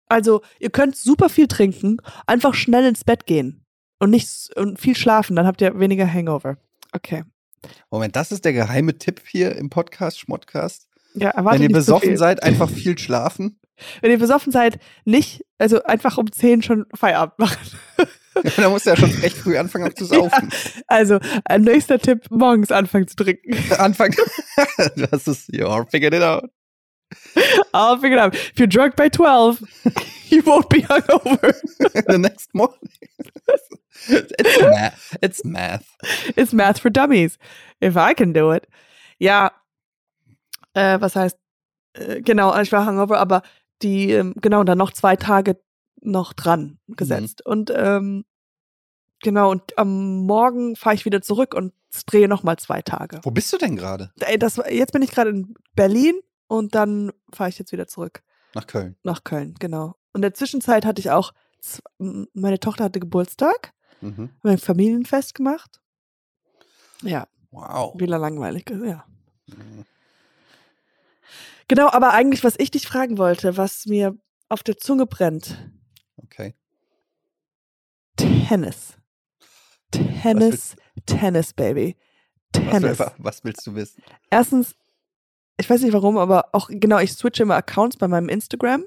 also ihr könnt super viel trinken, einfach schnell ins Bett gehen und nicht und viel schlafen, dann habt ihr weniger Hangover. Okay. Moment, das ist der geheime Tipp hier im Podcast, Schmottcast. Ja, Wenn ihr besoffen seid, einfach viel schlafen. Wenn ihr besoffen seid, nicht, also einfach um 10 schon Feierabend machen. da musst du ja schon recht früh anfangen zu saufen. Also, ein nächster Tipp, morgens anfangen zu trinken. Anfang. das ist, you figured it out. I'll figure it out. If you're drunk by 12, you won't be hungover. The next morning. it's, math. it's math. It's math for dummies. If I can do it. Ja, äh, was heißt, äh, genau, ich war hungover, aber die, ähm, genau, dann noch zwei Tage noch dran gesetzt. Und ähm, genau, und am Morgen fahre ich wieder zurück und drehe noch mal zwei Tage. Wo bist du denn gerade? Das, jetzt bin ich gerade in Berlin und dann fahre ich jetzt wieder zurück Nach Köln. nach Köln, genau. Und in der Zwischenzeit hatte ich auch, meine Tochter hatte Geburtstag, Mhm. haben wir ein Familienfest gemacht. Ja, Wow. wieder langweilig, ja. Mhm. Genau, aber eigentlich, was ich dich fragen wollte, was mir auf der Zunge brennt, Okay. Tennis. Tennis, Tennis, Baby. Was, Tennis. will- was willst du wissen? Erstens, ich weiß nicht warum, aber auch genau, ich switche immer Accounts bei meinem Instagram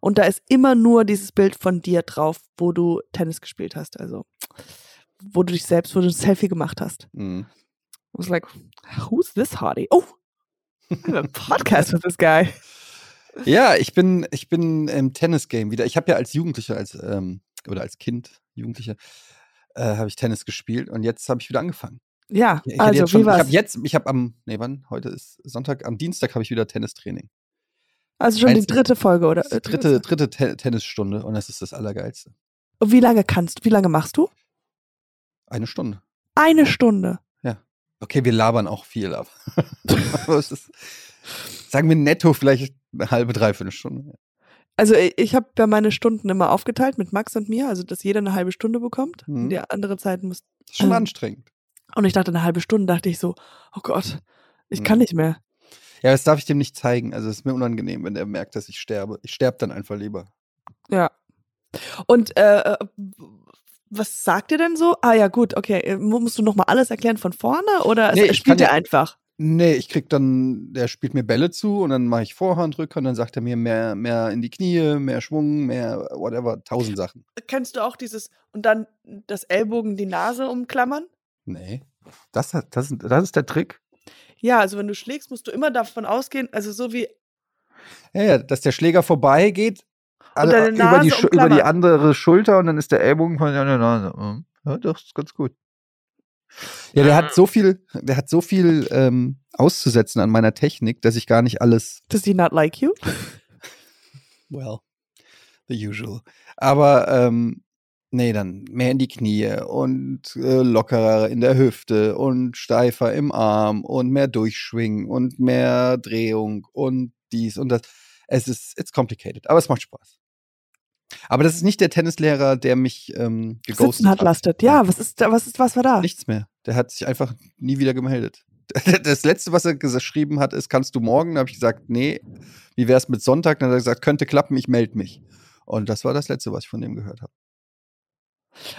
und da ist immer nur dieses Bild von dir drauf, wo du Tennis gespielt hast. Also, wo du dich selbst, wo du ein Selfie gemacht hast. Mhm. I was like, who's this hottie? Oh, I have a podcast with this guy. Ja, ich bin, ich bin im Tennis-Game wieder. Ich habe ja als Jugendlicher, als, ähm, oder als Kind, Jugendlicher, äh, habe ich Tennis gespielt und jetzt habe ich wieder angefanfangen. Ja, Ich, also jetzt schon, wie ich war's? habe jetzt, ich habe am, nee, wann? Heute ist Sonntag, am Dienstag habe ich wieder Tennistraining. Also schon die eins- dritte Folge, oder? Die dritte, dritte Te Tennisstunde und das ist das Allergeilste. Und Wie lange kannst du, wie lange machst du? Eine Stunde. Eine Stunde. Okay, wir labern auch viel, es ist, sagen wir netto vielleicht eine halbe, dreiviertel Stunde. Also i- ich habe ja meine Stunden immer aufgeteilt mit Max und mir, also dass jeder eine halbe Stunde bekommt. Mhm. Und die andere Zeit muss. Das ist schon Ähm, anstrengend. Und ich dachte, eine halbe Stunde dachte ich so, oh Gott, ich kann Mhm. nicht mehr. Ja, das darf ich dem nicht zeigen. Also es ist mir unangenehm, wenn er merkt, dass ich sterbe. Ich sterbe dann einfach lieber. Ja. Und äh, äh, was sagt ihr denn so? Ah ja, gut, okay. äh, mu- Musst du nochmal alles erklären von vorne oder Nee, spielt er einfach? Nee, ich krieg dann, der spielt mir Bälle zu und dann mache ich Vorhand, Rückhand, dann sagt er mir mehr, mehr in die Knie, mehr Schwung, mehr whatever, tausend Sachen. Kennst du auch dieses und dann das Ellbogen die Nase umklammern? Nee. Das, das, ist- das ist der Trick. Ja, also wenn du schlägst, musst du immer davon ausgehen, also so wie Ja, ja, dass der Schläger vorbeigeht, über, die, über die andere Schulter und dann ist der Ellbogen von der Nase. Mhm. Ja, das ist ganz gut. Ja, der hat so viel, der hat so viel ähm, auszusetzen an meiner Technik, dass ich gar nicht alles does he not like you? Well, the usual. Aber ähm, nee, dann mehr in die Knie und äh, lockerer in der Hüfte und steifer im Arm und mehr Durchschwingen und mehr Drehung und dies und das. Es ist, it's complicated, aber es macht Spaß. Aber das ist nicht der Tennislehrer, der mich ähm, geghostet hat lastet. Ja, was ist was ist, was war da? Nichts mehr. Der hat sich einfach nie wieder gemeldet. Das letzte, was er geschrieben hat, ist, kannst du morgen? Da habe ich gesagt, nee. Wie wär's mit Sonntag? Dann hat er gesagt, könnte klappen, ich melde mich. Und das war das letzte, was ich von dem gehört habe.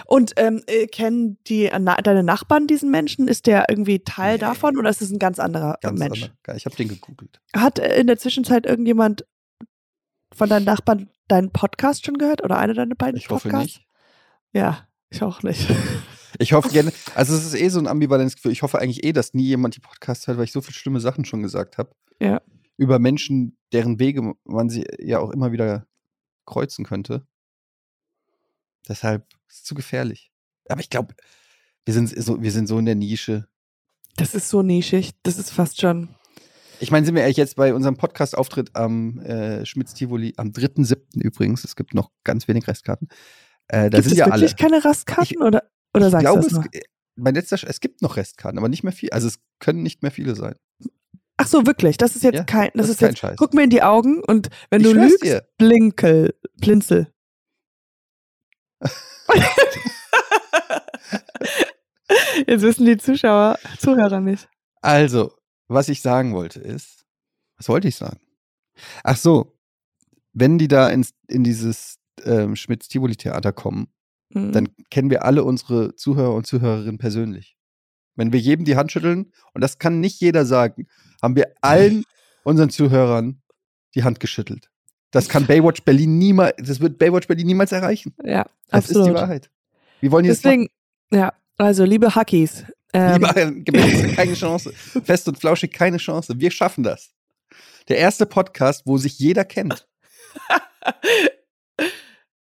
Und ähm, äh, kennen die äh, na, deine Nachbarn diesen Menschen? Ist der irgendwie Teil Nee. davon oder ist es ein ganz anderer Ganz Mensch? andere- Ich habe den gegoogelt. Hat äh, in der Zwischenzeit irgendjemand von deinen Nachbarn deinen Podcast schon gehört oder eine deiner beiden Ich hoffe Podcasts? nicht. Ja, ich auch nicht. Ich hoffe gerne, also es ist eh so ein ambivalentes Gefühl. Ich hoffe eigentlich eh, dass nie jemand die Podcasts hört, weil ich so viele schlimme Sachen schon gesagt habe. Ja. Über Menschen, deren Wege man sie ja auch immer wieder kreuzen könnte. Deshalb ist es zu gefährlich. Aber ich glaube, wir sind so, wir sind so in der Nische. Das ist so nischig. Das ist fast schon. Ich meine, sind wir ehrlich jetzt bei unserem Podcast-Auftritt am äh, Schmitz-Tivoli, am 3.7. übrigens, es gibt noch ganz wenig Restkarten. Äh, da Gibt sind es ja wirklich alle. keine Rastkarten oder, oder ich sagst glaube, du das es, nur? mein letzter, es gibt noch Restkarten, aber nicht mehr viel. Also es können nicht mehr viele sein. Ach so, wirklich. Das ist jetzt Ja, kein. Das, das ist ist kein jetzt. Scheiß. Guck mir in die Augen und wenn Ich du lügst, dir. blinkel, blinzel. jetzt wissen die Zuschauer, Zuhörer nicht. Also, was ich sagen wollte ist, was wollte ich sagen? Ach so, wenn die da ins, in dieses ähm, Schmitz-Tivoli-Theater kommen, Mhm. dann kennen wir alle unsere Zuhörer und Zuhörerinnen persönlich. Wenn wir jedem die Hand schütteln, und das kann nicht jeder sagen, haben wir allen unseren Zuhörern die Hand geschüttelt. Das kann Baywatch Berlin niemals, das wird Baywatch Berlin niemals erreichen. ja, Das ist die absolut. Wahrheit. Wir wollen jetzt Deswegen, ja, also liebe Hackies. Ähm, Lieber Gebäck, keine Chance. Fest und flauschig, keine Chance. Wir schaffen das. Der erste Podcast, wo sich jeder kennt.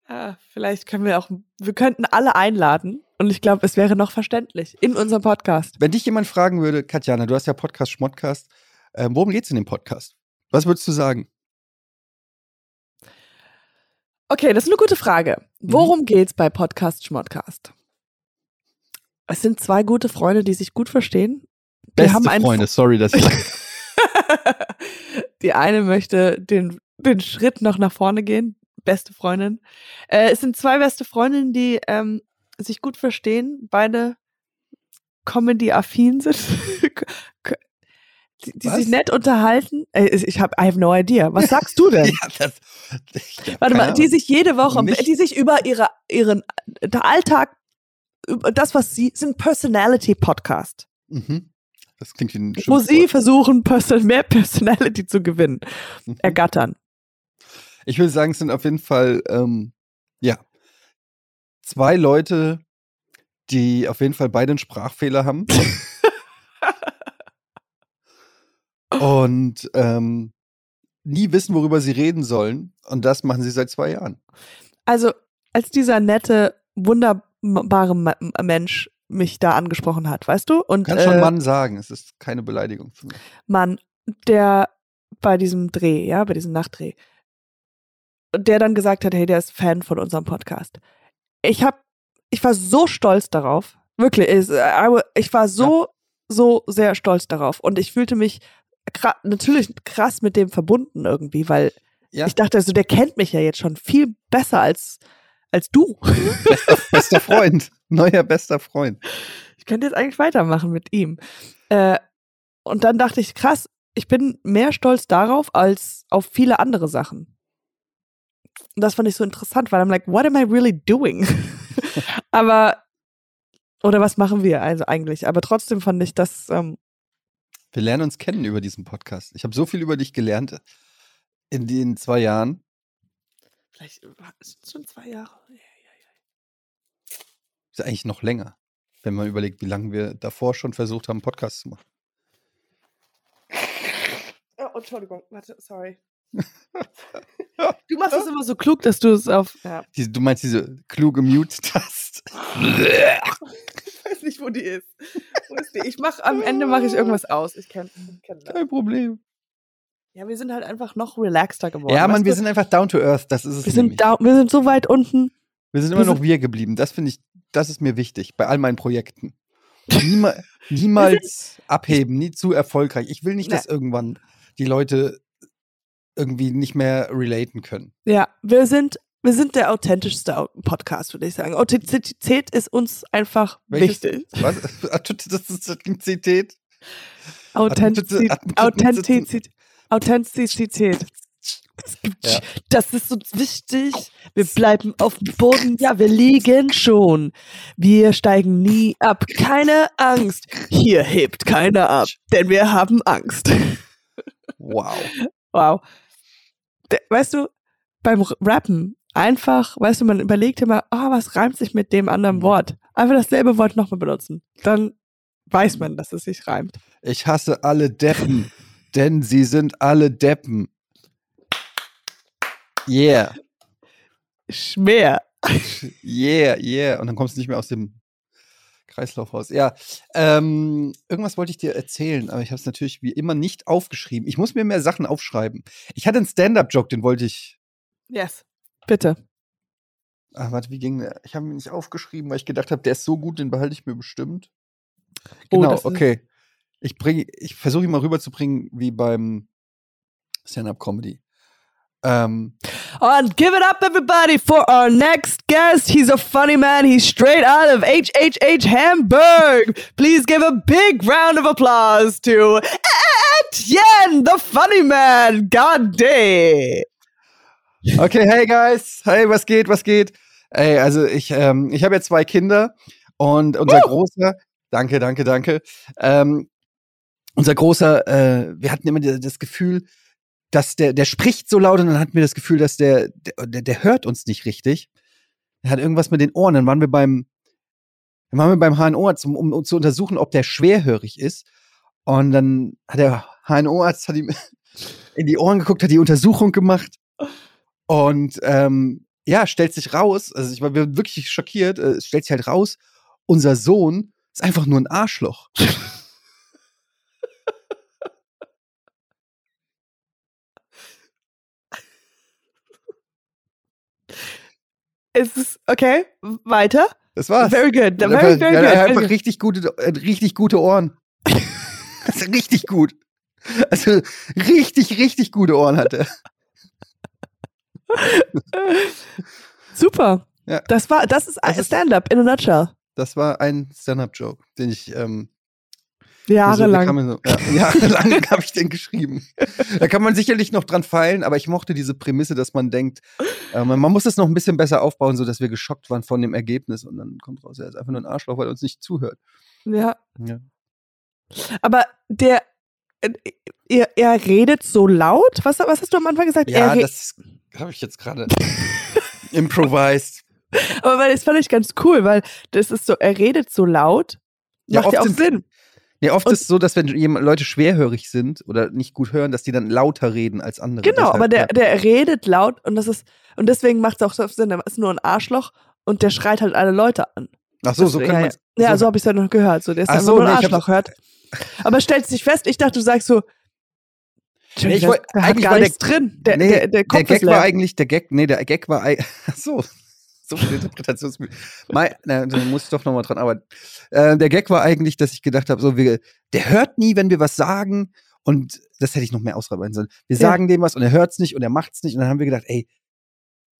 ja, vielleicht können wir auch, wir könnten alle einladen und ich glaube, es wäre noch verständlich in unserem Podcast. Wenn dich jemand fragen würde, Katjana, du hast ja Podcast, Schmodcast, ähm, worum geht's in dem Podcast? Was würdest du sagen? Okay, das ist eine gute Frage. Mhm. Worum geht's bei Podcast Schmodcast? Es sind zwei gute Freunde, die sich gut verstehen. Die Beste haben Freunde, sorry, dass ich die eine möchte den, den Schritt noch nach vorne gehen. Beste Freundin. Äh, es sind zwei beste Freundinnen, die ähm, sich gut verstehen, beide Comedy-affin sind. die die sich nett unterhalten. Äh, ich habe I have no idea. Was sagst du denn? ja, das, Warte mal, die sich jede Woche, Nicht- die sich über ihre, ihren der Alltag, über das, was sie, sind Personality-Podcast, Mhm. Das klingt wie ein wo sie versuchen, Person, mehr Personality zu gewinnen, Mhm. ergattern. Ich würde sagen, es sind auf jeden Fall, ähm, ja, zwei Leute, die auf jeden Fall beide einen Sprachfehler haben. und ähm, nie wissen, worüber sie reden sollen. Und das machen sie seit zwei Jahren. Also, als dieser nette, wunderbare Ma Mensch mich da angesprochen hat, weißt du? Und Du kannst schon äh, Mann sagen, es ist keine Beleidigung für mich. Mann, der bei diesem Dreh, ja, bei diesem Nachtdreh, der dann gesagt hat, hey, der ist Fan von unserem Podcast. Ich hab, ich war so stolz darauf, wirklich, wa- ich war so, so sehr stolz darauf und ich fühlte mich natürlich krass mit dem verbunden irgendwie, weil Ja. ich dachte, also der kennt mich ja jetzt schon viel besser als als du. Bester, bester Freund. Neuer bester Freund. ich könnte jetzt eigentlich weitermachen mit ihm. Äh, und dann dachte ich, krass, ich bin mehr stolz darauf als auf viele andere Sachen. Und das fand ich so interessant, weil I'm like, what am I really doing? Aber, oder was machen wir also eigentlich? Aber trotzdem fand ich das, ähm, Wir lernen uns kennen über diesen Podcast. Ich habe so viel über dich gelernt in den zwei Jahren. vielleicht es schon zwei Jahre. Ist eigentlich noch länger, wenn man überlegt, wie lange wir davor schon versucht haben, Podcasts zu machen. Oh, Entschuldigung, warte, sorry. Du machst es immer so klug, dass du es auf. Ja. Diese, du meinst diese kluge Mute-Taste? Ich weiß nicht, wo die ist. Ich mach am Ende mache ich irgendwas aus. Ich kenne kenn das. Kein Problem. Ja, wir sind halt einfach noch relaxter geworden. Ja, Mann, weißt wir du? sind einfach down to earth. Das ist es wir sind da, wir sind so weit unten. wir sind wir immer noch sind- wir geblieben. Das finde ich, das ist mir wichtig bei all meinen Projekten. Niema, niemals abheben, nie zu erfolgreich. Ich will nicht, dass irgendwann die Leute irgendwie nicht mehr relaten können. Ja, wir sind wir sind der authentischste Au- Podcast, würde ich sagen. Authentizität ist uns einfach Welches- wichtig. Was? Authentizität. Authentizität. Authentizität. Ja. Das ist uns wichtig. Wir bleiben auf dem Boden. Ja, wir liegen schon. Wir steigen nie ab. Keine Angst. Hier hebt keiner ab, denn wir haben Angst. Wow. Wow. Weißt du, beim Rappen einfach, weißt du, man überlegt immer, ah, was reimt sich mit dem anderen Mhm. Wort? Einfach dasselbe Wort nochmal benutzen. Dann weiß man, dass es sich reimt. Ich hasse alle Deppen, denn sie sind alle Deppen. Yeah. Schmer. yeah, yeah. Und dann kommst du nicht mehr aus dem Kreislauf raus. Ja, ähm, irgendwas wollte ich dir erzählen, aber ich habe es natürlich wie immer nicht aufgeschrieben. Ich muss mir mehr Sachen aufschreiben. Ich hatte einen Stand-up-Joke, den wollte ich. Yes. Bitte. Ah, warte, wie ging der? Ich habe ihn nicht aufgeschrieben, weil ich gedacht habe, der ist so gut, den behalte ich mir bestimmt. Oh, Genau, ist- okay. Ich ich versuche ihn mal rüberzubringen wie beim Stand-up-Comedy. Ähm, And give it up, everybody, for our next guest. He's a funny man. He's straight out of HHH Hamburg. Please give a big round of applause to Etienne, the funny man. God day. Okay, hey guys, hey, was geht, was geht? Ey, also ich, ähm, ich habe ja zwei Kinder und unser großer, danke, danke, danke, ähm, unser großer, äh, wir hatten immer das Gefühl, dass der, der spricht so laut und dann hatten wir das Gefühl, dass der, der, der hört uns nicht richtig. Er hat irgendwas mit den Ohren. Dann waren wir beim, dann waren wir beim HNO-Arzt, um, um, um zu untersuchen, ob der schwerhörig ist. Und dann hat der HNO-Arzt hat ihm in die Ohren geguckt, hat die Untersuchung gemacht. Und ähm, ja, stellt sich raus, also ich war wirklich schockiert, äh, es stellt sich halt raus, unser Sohn ist einfach nur ein Arschloch. Ist es okay? Weiter? Das war's. Very good. Er Very, hat- very er good. hat Very einfach richtig gute, äh, richtig gute Ohren. Ist richtig gut. Also richtig, richtig gute Ohren hat er. Super. Ja. Das war, das ist Das ist- Stand-up in a nutshell. Das war ein Stand-up-Joke, den ich ähm, so, der Jahrelang. mir so, ja, jahrelang habe ich den geschrieben. Da kann man sicherlich noch dran feilen, aber ich mochte diese Prämisse, dass man denkt, äh, man, man muss es noch ein bisschen besser aufbauen, so dass wir geschockt waren von dem Ergebnis und dann kommt raus, er ist einfach nur ein Arschloch, weil er uns nicht zuhört. ja. Ja. Aber der, äh, er, er redet so laut? Was, was hast du am Anfang gesagt? Ja, er das habe ich jetzt gerade improvised. aber weil das fand ich ganz cool, weil das ist so, er redet so laut. Ja, Macht ja auch oft Sinn. Nee, oft Und- ist es so, dass wenn Leute schwerhörig sind oder nicht gut hören, dass die dann lauter reden als andere. Genau, Deshalb, aber der, ja. der redet laut und das ist, und deswegen macht es auch so Sinn, er ist nur ein Arschloch und der schreit halt alle Leute an. Ach so, so kann ja, man ja. ja, so habe ich es ja noch gehört. So, der ist Ach so, nur ein nee, Arschloch, hört. Aber stellt sich fest, ich dachte, du sagst so, Nee, ich der, wollt- der eigentlich gar war der- nichts drin. Der, nee, der, der Kopf Gag war eigentlich, der Gag, nee, der Gag war so, so viel Interpretationsmühe. Da muss ich doch nochmal dran arbeiten. Äh, der Gag war eigentlich, dass ich gedacht habe, so, wir, der hört nie, wenn wir was sagen und das hätte ich noch mehr ausarbeiten sollen. Wir Ja. sagen dem was und er hört's nicht und er macht's nicht und dann haben wir gedacht, ey,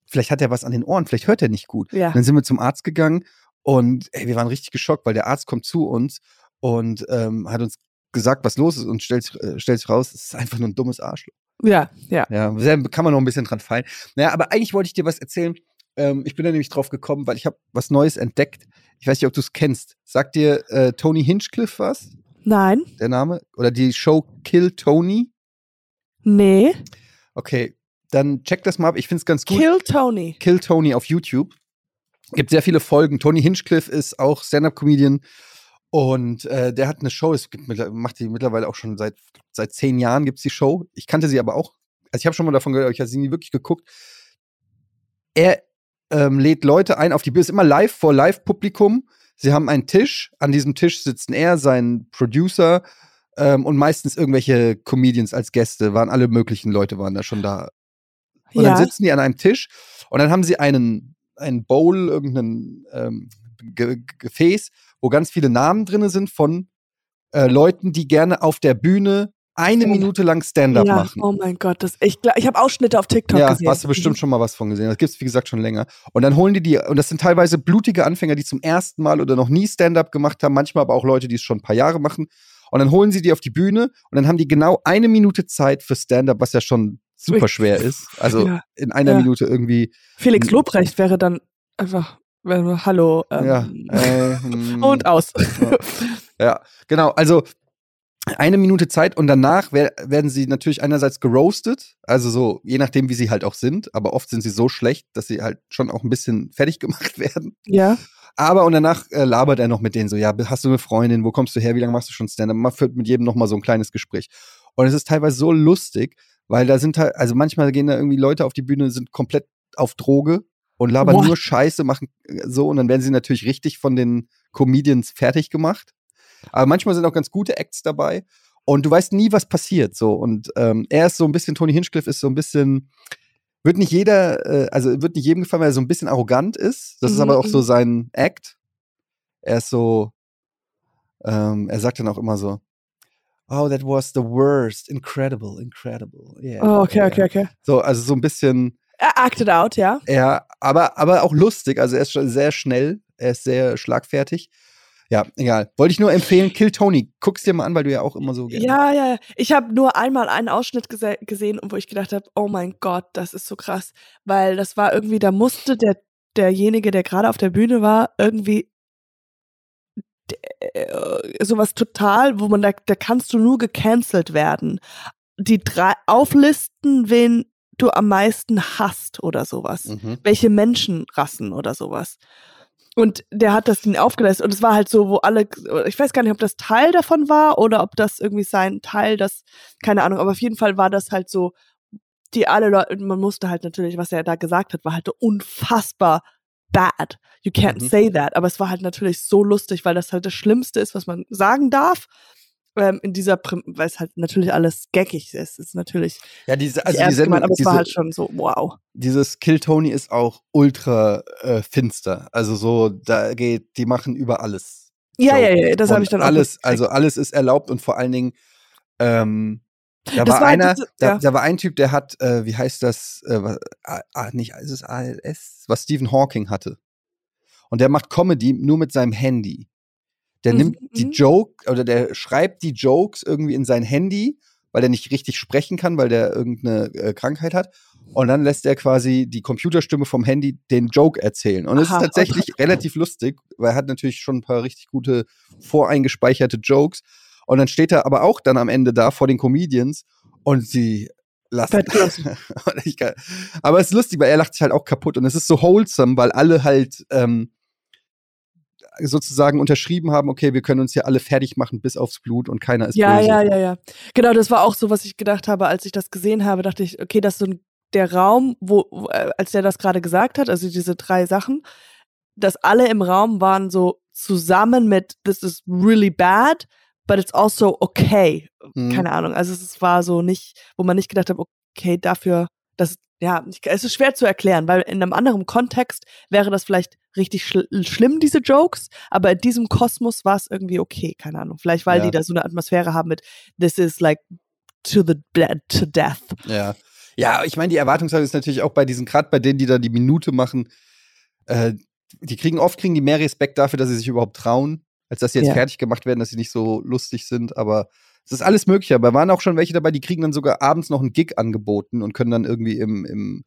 vielleicht hat er was an den Ohren, vielleicht hört er nicht gut. Ja. Dann sind wir zum Arzt gegangen und ey, wir waren richtig geschockt, weil der Arzt kommt zu uns und ähm, hat uns gesagt, was los ist und stellt, sich- äh, stellt sich raus, es ist einfach nur ein dummes Arschloch. Ja, ja. Ja, da kann man noch ein bisschen dran fallen. Naja, aber eigentlich wollte ich dir was erzählen. Ähm, ich bin da nämlich drauf gekommen, weil ich habe was Neues entdeckt. Ich weiß nicht, ob du es kennst. Sagt dir äh, Tony Hinchcliffe was? Nein, Der Name? Oder die Show Kill Tony? nee. Okay, dann check das mal ab. Ich finde es ganz gut. Kill Tony. Kill Tony auf YouTube. Gibt sehr viele Folgen. Tony Hinchcliffe ist auch Stand-up-Comedian und äh, der hat eine Show. Es gibt, macht die mittlerweile auch schon seit seit zehn Jahren gibt's die Show. Ich kannte sie aber auch. Also ich habe schon mal davon gehört, aber ich habe sie nie wirklich geguckt. Er ähm, lädt Leute ein auf die Bühne. Ist immer live vor Live-Publikum. Sie haben einen Tisch. An diesem Tisch sitzen er, sein Producer ähm, und meistens irgendwelche Comedians als Gäste. Waren alle möglichen Leute waren da schon da. Und ja. dann sitzen die an einem Tisch und dann haben sie einen, einen Bowl, irgendein ähm, Ge Gefäß, wo ganz viele Namen drin sind von äh, Leuten, die gerne auf der Bühne eine Stand-up. Minute lang Stand-up ja. machen. Oh mein Gott, das, ich, ich habe Ausschnitte auf TikTok Ja, gesehen. hast du bestimmt schon mal was von gesehen. Das gibt's wie gesagt, schon länger. Und dann holen die die, und das sind teilweise blutige Anfänger, die zum ersten Mal oder noch nie Stand-up gemacht haben, manchmal aber auch Leute, die es schon ein paar Jahre machen. Und dann holen sie die auf die Bühne und dann haben die genau eine Minute Zeit für Stand-up, was ja schon super schwer ist. Also Ja. in einer Ja. Minute irgendwie. Felix Lobrecht wäre dann einfach, hallo. Ähm, Ja. Äh. Und aus. Ja, genau. Also eine Minute Zeit und danach wer werden sie natürlich einerseits geroastet, also so, je nachdem, wie sie halt auch sind, aber oft sind sie so schlecht, dass sie halt schon auch ein bisschen fertig gemacht werden. ja. Aber und danach äh, labert er noch mit denen so, ja, hast du eine Freundin, wo kommst du her, wie lange machst du schon Stand-up? Man führt mit jedem nochmal so ein kleines Gespräch. Und es ist teilweise so lustig, weil da sind halt, also manchmal gehen da irgendwie Leute auf die Bühne, sind komplett auf Droge und labern What? nur Scheiße, machen äh, so und dann werden sie natürlich richtig von den Comedians fertig gemacht. Aber manchmal sind auch ganz gute Acts dabei und du weißt nie, was passiert. So und ähm, er ist so ein bisschen, Tony Hinchcliffe ist so ein bisschen, wird nicht jeder, äh, also wird nicht jedem gefallen, weil er so ein bisschen arrogant ist. Das ist Mhm, aber auch mhm. so sein Act. Er ist so, ähm, er sagt dann auch immer so, oh, that was the worst, incredible, incredible. Yeah, Oh, okay, yeah. okay, okay. So, also so ein bisschen, Er acted out, ja. ja, aber, aber auch lustig. Also er ist sehr schnell, er ist sehr schlagfertig. Ja, egal. Wollte ich nur empfehlen, Kill Tony. Guck's dir mal an, weil du ja auch immer so gerne. Ja, ja, ja. Ich habe nur einmal einen Ausschnitt gese gesehen, wo ich gedacht habe, oh mein Gott, das ist so krass. Weil das war irgendwie, da musste der, derjenige, der gerade auf der Bühne war, irgendwie äh, sowas total, wo man da, da kannst du nur gecancelt werden. Die drei auflisten, wen du am meisten hasst oder sowas. Mhm. welche Menschenrassen oder sowas. Und der hat das dann aufgelistet und es war halt so, wo alle, ich weiß gar nicht, ob das Teil davon war oder ob das irgendwie sein Teil, das, keine Ahnung, aber auf jeden Fall war das halt so, die alle Leute, man musste halt natürlich, was er da gesagt hat, war halt unfassbar bad. You can't Mhm. say that. Aber es war halt natürlich so lustig, weil das halt das Schlimmste ist, was man sagen darf. Ähm, in dieser, Prim weil es halt natürlich alles gaggig ist. Es ist natürlich Ja, diese, also die Sendung, gemeint, aber es diese, war halt schon so, wow. dieses Kill Tony ist auch ultra äh, finster. Also so, da geht, die machen über alles. Ja, ja, Joke. ja, das habe ich dann auch alles, also alles ist erlaubt und vor allen Dingen, ähm, da Das war, war halt einer, diese- da, ja. da war ein Typ, der hat, äh, wie heißt das, äh, ah, nicht, ist es ALS, was Stephen Hawking hatte. Und der macht Comedy nur mit seinem Handy. Der Mhm, nimmt die mhm. Joke oder der schreibt die Jokes irgendwie in sein Handy, weil der nicht richtig sprechen kann, weil der irgendeine äh, Krankheit hat. Und dann lässt er quasi die Computerstimme vom Handy den Joke erzählen. Und es ist tatsächlich relativ lustig, weil er hat natürlich schon ein paar richtig gute voreingespeicherte Jokes. Und dann steht er aber auch dann am Ende da vor den Comedians und sie lassen. Kann- aber es ist lustig, weil er lacht sich halt auch kaputt. Und es ist so wholesome, weil alle halt ähm, sozusagen unterschrieben haben, okay, wir können uns hier alle fertig machen bis aufs Blut und keiner ist Ja, böse. ja, ja, ja. Genau, das war auch so, was ich gedacht habe, als ich das gesehen habe, dachte ich, okay, das ist so ein, der Raum, wo, wo, äh, als der das gerade gesagt hat, also diese drei Sachen, dass alle im Raum waren so zusammen mit This is really bad, but it's also okay. Mhm. Keine Ahnung. Also es war so nicht, wo man nicht gedacht hat, okay, dafür, das, ja, ich, es ist schwer zu erklären, weil in einem anderen Kontext wäre das vielleicht richtig schl schlimm, diese Jokes, aber in diesem Kosmos war es irgendwie okay, keine Ahnung. Vielleicht, weil Ja. die da so eine Atmosphäre haben mit This is like to the to death. Ja. Ja, ich meine, die Erwartungshaltung ist natürlich auch bei diesen, gerade bei denen, die da die Minute machen, äh, die kriegen oft kriegen die mehr Respekt dafür, dass sie sich überhaupt trauen, als dass sie jetzt Ja. fertig gemacht werden, dass sie nicht so lustig sind. Aber es ist alles möglich. Aber waren auch schon welche dabei, die kriegen dann sogar abends noch einen Gig angeboten und können dann irgendwie im, im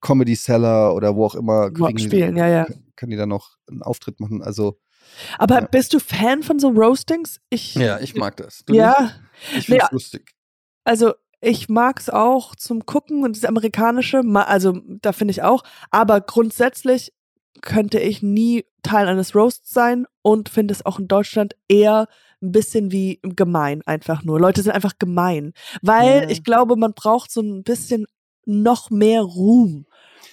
Comedy Cellar oder wo auch immer kriegen die, Spielen, ja, ja. können die dann noch einen Auftritt machen. Also Aber Ja. bist du Fan von so Roastings? Ich, ja, ich mag das. Du ja, nicht? ich finde es Ja. lustig. also ich mag's auch zum Gucken und das amerikanische, also da finde ich auch, aber grundsätzlich könnte ich nie Teil eines Roasts sein und finde es auch in Deutschland eher ein bisschen wie gemein einfach nur. Leute sind einfach gemein, weil Ja. ich glaube, man braucht so ein bisschen noch mehr Ruhm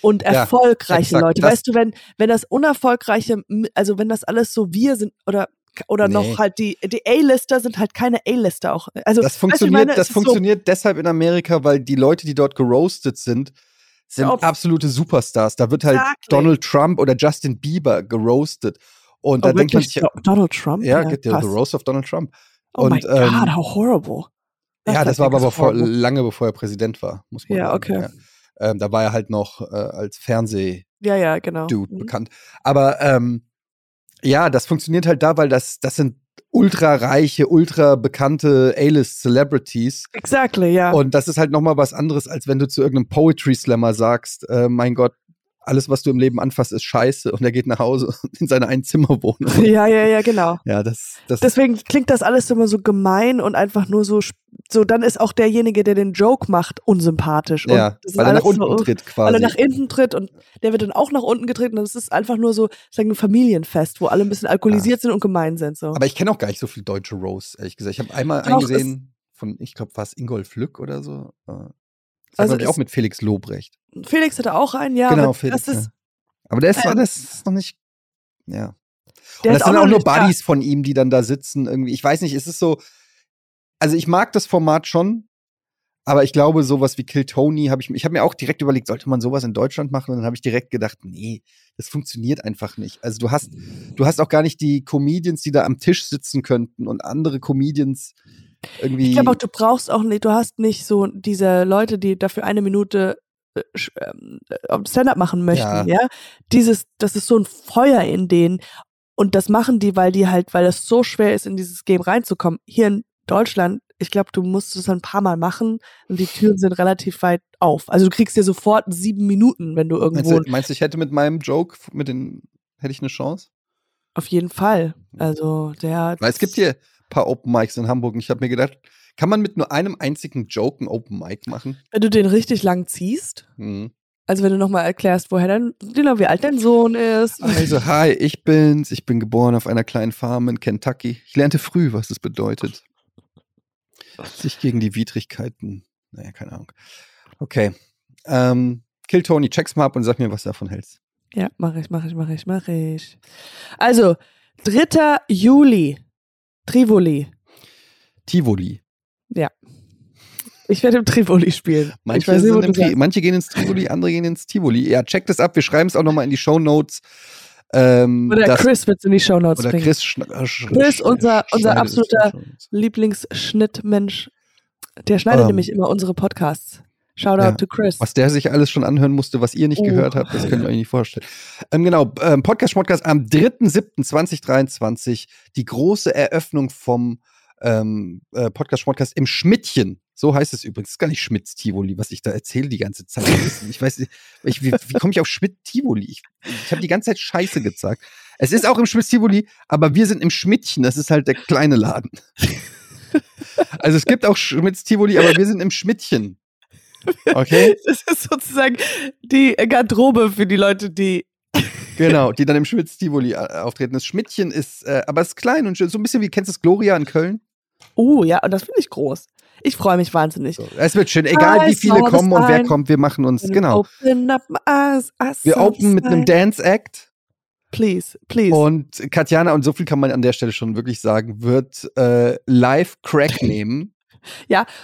und Ja, erfolgreiche exakt, Leute. weißt du, wenn wenn das unerfolgreiche, also wenn das alles so wir sind oder oder Nee. noch halt die die A-Lister sind halt keine A-Lister auch. Also Das funktioniert, meine, das ist so- funktioniert deshalb in Amerika, weil die Leute, die dort geroastet sind, sind Ob- absolute Superstars. Da wird halt Exactly. Donald Trump oder Justin Bieber geroastet. Und da Oh, denkt man sich, Do- Donald Trump? ja, gibt ja krass. The Roast of Donald Trump. Oh my Und, ähm, God, how horrible. Ja, That's das war aber bevor, lange bevor er Präsident war, muss man Ja, sagen. okay. Ja. Ähm, da war er halt noch äh, als Fernseh- Ja, ja, genau. Mhm. bekannt. Aber ähm, ja, das funktioniert halt da, weil das, das sind ultra reiche, ultra bekannte A-List-Celebrities. Exactly, ja. Und das ist halt noch mal was anderes, als wenn du zu irgendeinem Poetry Slammer sagst, äh, mein Gott, alles, was du im Leben anfasst, ist scheiße und er geht nach Hause in seine Einzimmerwohnung. ja, ja, ja, genau. ja, das, das Deswegen klingt das alles immer so gemein und einfach nur so, so dann ist auch derjenige, der den Joke macht, unsympathisch. ja, und ist weil er nach unten so, tritt Weil er quasi. nach hinten tritt und der wird dann auch nach unten getreten und es ist einfach nur so, sagen ein Familienfest, wo alle ein bisschen alkoholisiert sind und gemein sind. So. Aber ich kenne auch gar nicht so viel deutsche Roasts, ehrlich gesagt. Ich habe einmal Doch, einen gesehen von, ich glaube, war es Ingolf Lück oder so. Das Also es- auch mit Felix Lobrecht. Felix hatte auch einen, ja, Genau, Felix, das ist, Aber der ist, ähm, das ist noch nicht, ja. Der Und das sind auch nur. Buddies von ihm, die dann da sitzen irgendwie. Ich weiß nicht, es ist so, also ich mag das Format schon, aber ich glaube, sowas wie Kill Tony habe ich, ich habe mir auch direkt überlegt, sollte man sowas in Deutschland machen? Und dann habe ich direkt gedacht, nee, das funktioniert einfach nicht. Also du hast, du hast auch gar nicht die Comedians, die da am Tisch sitzen könnten und andere Comedians irgendwie. Ich glaube auch, du brauchst auch nicht, du hast nicht so diese Leute, die dafür eine Minute äh, ähm, äh, Stand-up machen möchten, Ja. ja. Dieses, das ist so ein Feuer in denen. Und das machen die, weil die halt, weil es so schwer ist, in dieses Game reinzukommen. Hier in Deutschland, ich glaube, du musst es ein paar Mal machen und die Türen sind relativ weit auf. Also du kriegst dir sofort sieben Minuten, wenn du meinst, irgendwo du, meinst du, ich hätte mit meinem Joke, mit den, hätte ich eine Chance? auf jeden Fall. Also der Weil es gibt hier paar Open Mics in Hamburg und ich habe mir gedacht, kann man mit nur einem einzigen Joke ein Open Mic machen? wenn du den richtig lang ziehst, Hm. also wenn du nochmal erklärst, woher dein, genau, wie alt dein Sohn ist. Also, hi, ich bin's. Ich bin geboren auf einer kleinen Farm in Kentucky. Ich lernte früh, was es bedeutet. Sich gegen die Widrigkeiten. Naja, keine Ahnung. Okay. Ähm, Kill Tony, check's mal ab und sag mir, was du davon hältst. Ja, mache ich, mache ich, mache ich, mache ich. Also, 3. Juli, Trivoli. Tivoli. Ich werde im Trivoli spielen. Manche, nicht, im Tri manche gehen ins Tivoli, andere gehen ins Tivoli. Ja, checkt es ab. Wir schreiben es auch nochmal in die Show Notes. Ähm, Oder Chris wird es in die Shownotes oder bringen. Chris, äh, Chris, unser- unser absoluter- Show Notes. Lieblingsschnittmensch. Der schneidet Ähm. nämlich immer unsere Podcasts. Shoutout Ja. to Chris. Was der sich alles schon anhören musste, was ihr nicht Oh. gehört habt, das könnt ihr euch nicht vorstellen. Ähm, genau, ähm, Podcast Schmodcast am 3.7.2023, die große Eröffnung vom ähm, äh, Podcast Schmodcast im Schmidtchen. So heißt es übrigens. Das ist gar nicht Schmitz Tivoli, was ich da erzähle die ganze Zeit. Ich weiß nicht, ich, wie, wie komme ich auf Schmidt Tivoli? Ich, ich habe die ganze Zeit Scheiße gesagt. Es ist auch im Schmitz Tivoli, aber wir sind im Schmidtchen. Das ist halt der kleine Laden. Also es gibt auch Schmitz Tivoli, aber wir sind im Schmidtchen. Okay? Das ist sozusagen die Garderobe für die Leute, die. Genau, die dann im Schmitz-Tivoli äh, auftreten. Das Schmidtchen ist, äh, aber es ist klein und schön. So ein bisschen wie, kennst du das Gloria in Köln? Oh, ja, und das finde ich groß. Ich freue mich wahnsinnig. So, es wird schön, egal wie I viele kommen und wer kommt, wir machen uns, genau. Open up my eyes, Wir open mit einem. Dance-Act Please, please. und Katjana, und so viel kann man an der Stelle schon wirklich sagen, wird äh, live Crack nehmen.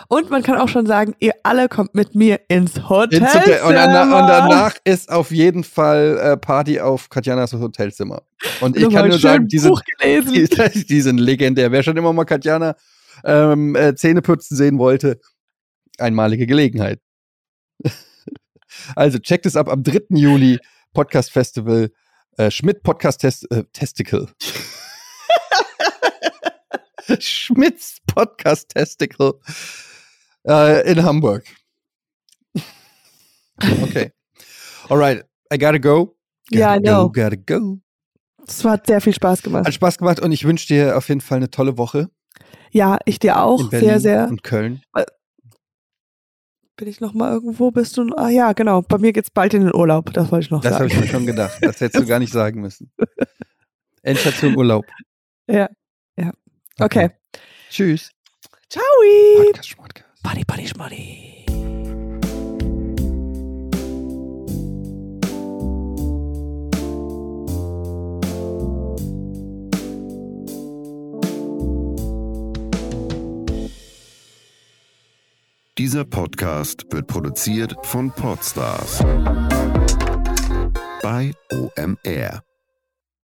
Und man kann auch schon sagen, ihr alle kommt mit mir ins Hotel. ins Hotel. Und, danach, und danach ist auf jeden Fall äh, Party auf Katjanas Hotelzimmer. Und ich kann nur sagen, die sind, die, die sind legendär. Wer schon immer mal Katjana ähm, äh, Zähneputzen sehen wollte, einmalige Gelegenheit. also checkt es ab am 3. Juli, Podcast Festival, äh, Schmidt Podcast Test, äh, Testicle. Schmidts Podcast Testicle äh, in Hamburg. Okay. Alright, I gotta go. Ja, I Gotta know. go, gotta go. Es hat sehr viel Spaß gemacht. Hat Spaß gemacht und ich wünsche dir auf jeden Fall eine tolle Woche Ja, ich dir auch. in Berlin Sehr, sehr. und Köln. Bin ich noch mal irgendwo? Bist du? Ah ja, genau. Bei mir geht's bald in den Urlaub. Das wollte ich noch Das habe sagen. ich mir schon gedacht. Das hättest du gar nicht sagen müssen. Endstation Urlaub. Ja. Ja. Okay. Tschüss. Ciao. Podcast, Schmodcast. Buddy, buddy, schmuddy. Dieser Podcast wird produziert von Podstars bei OMR.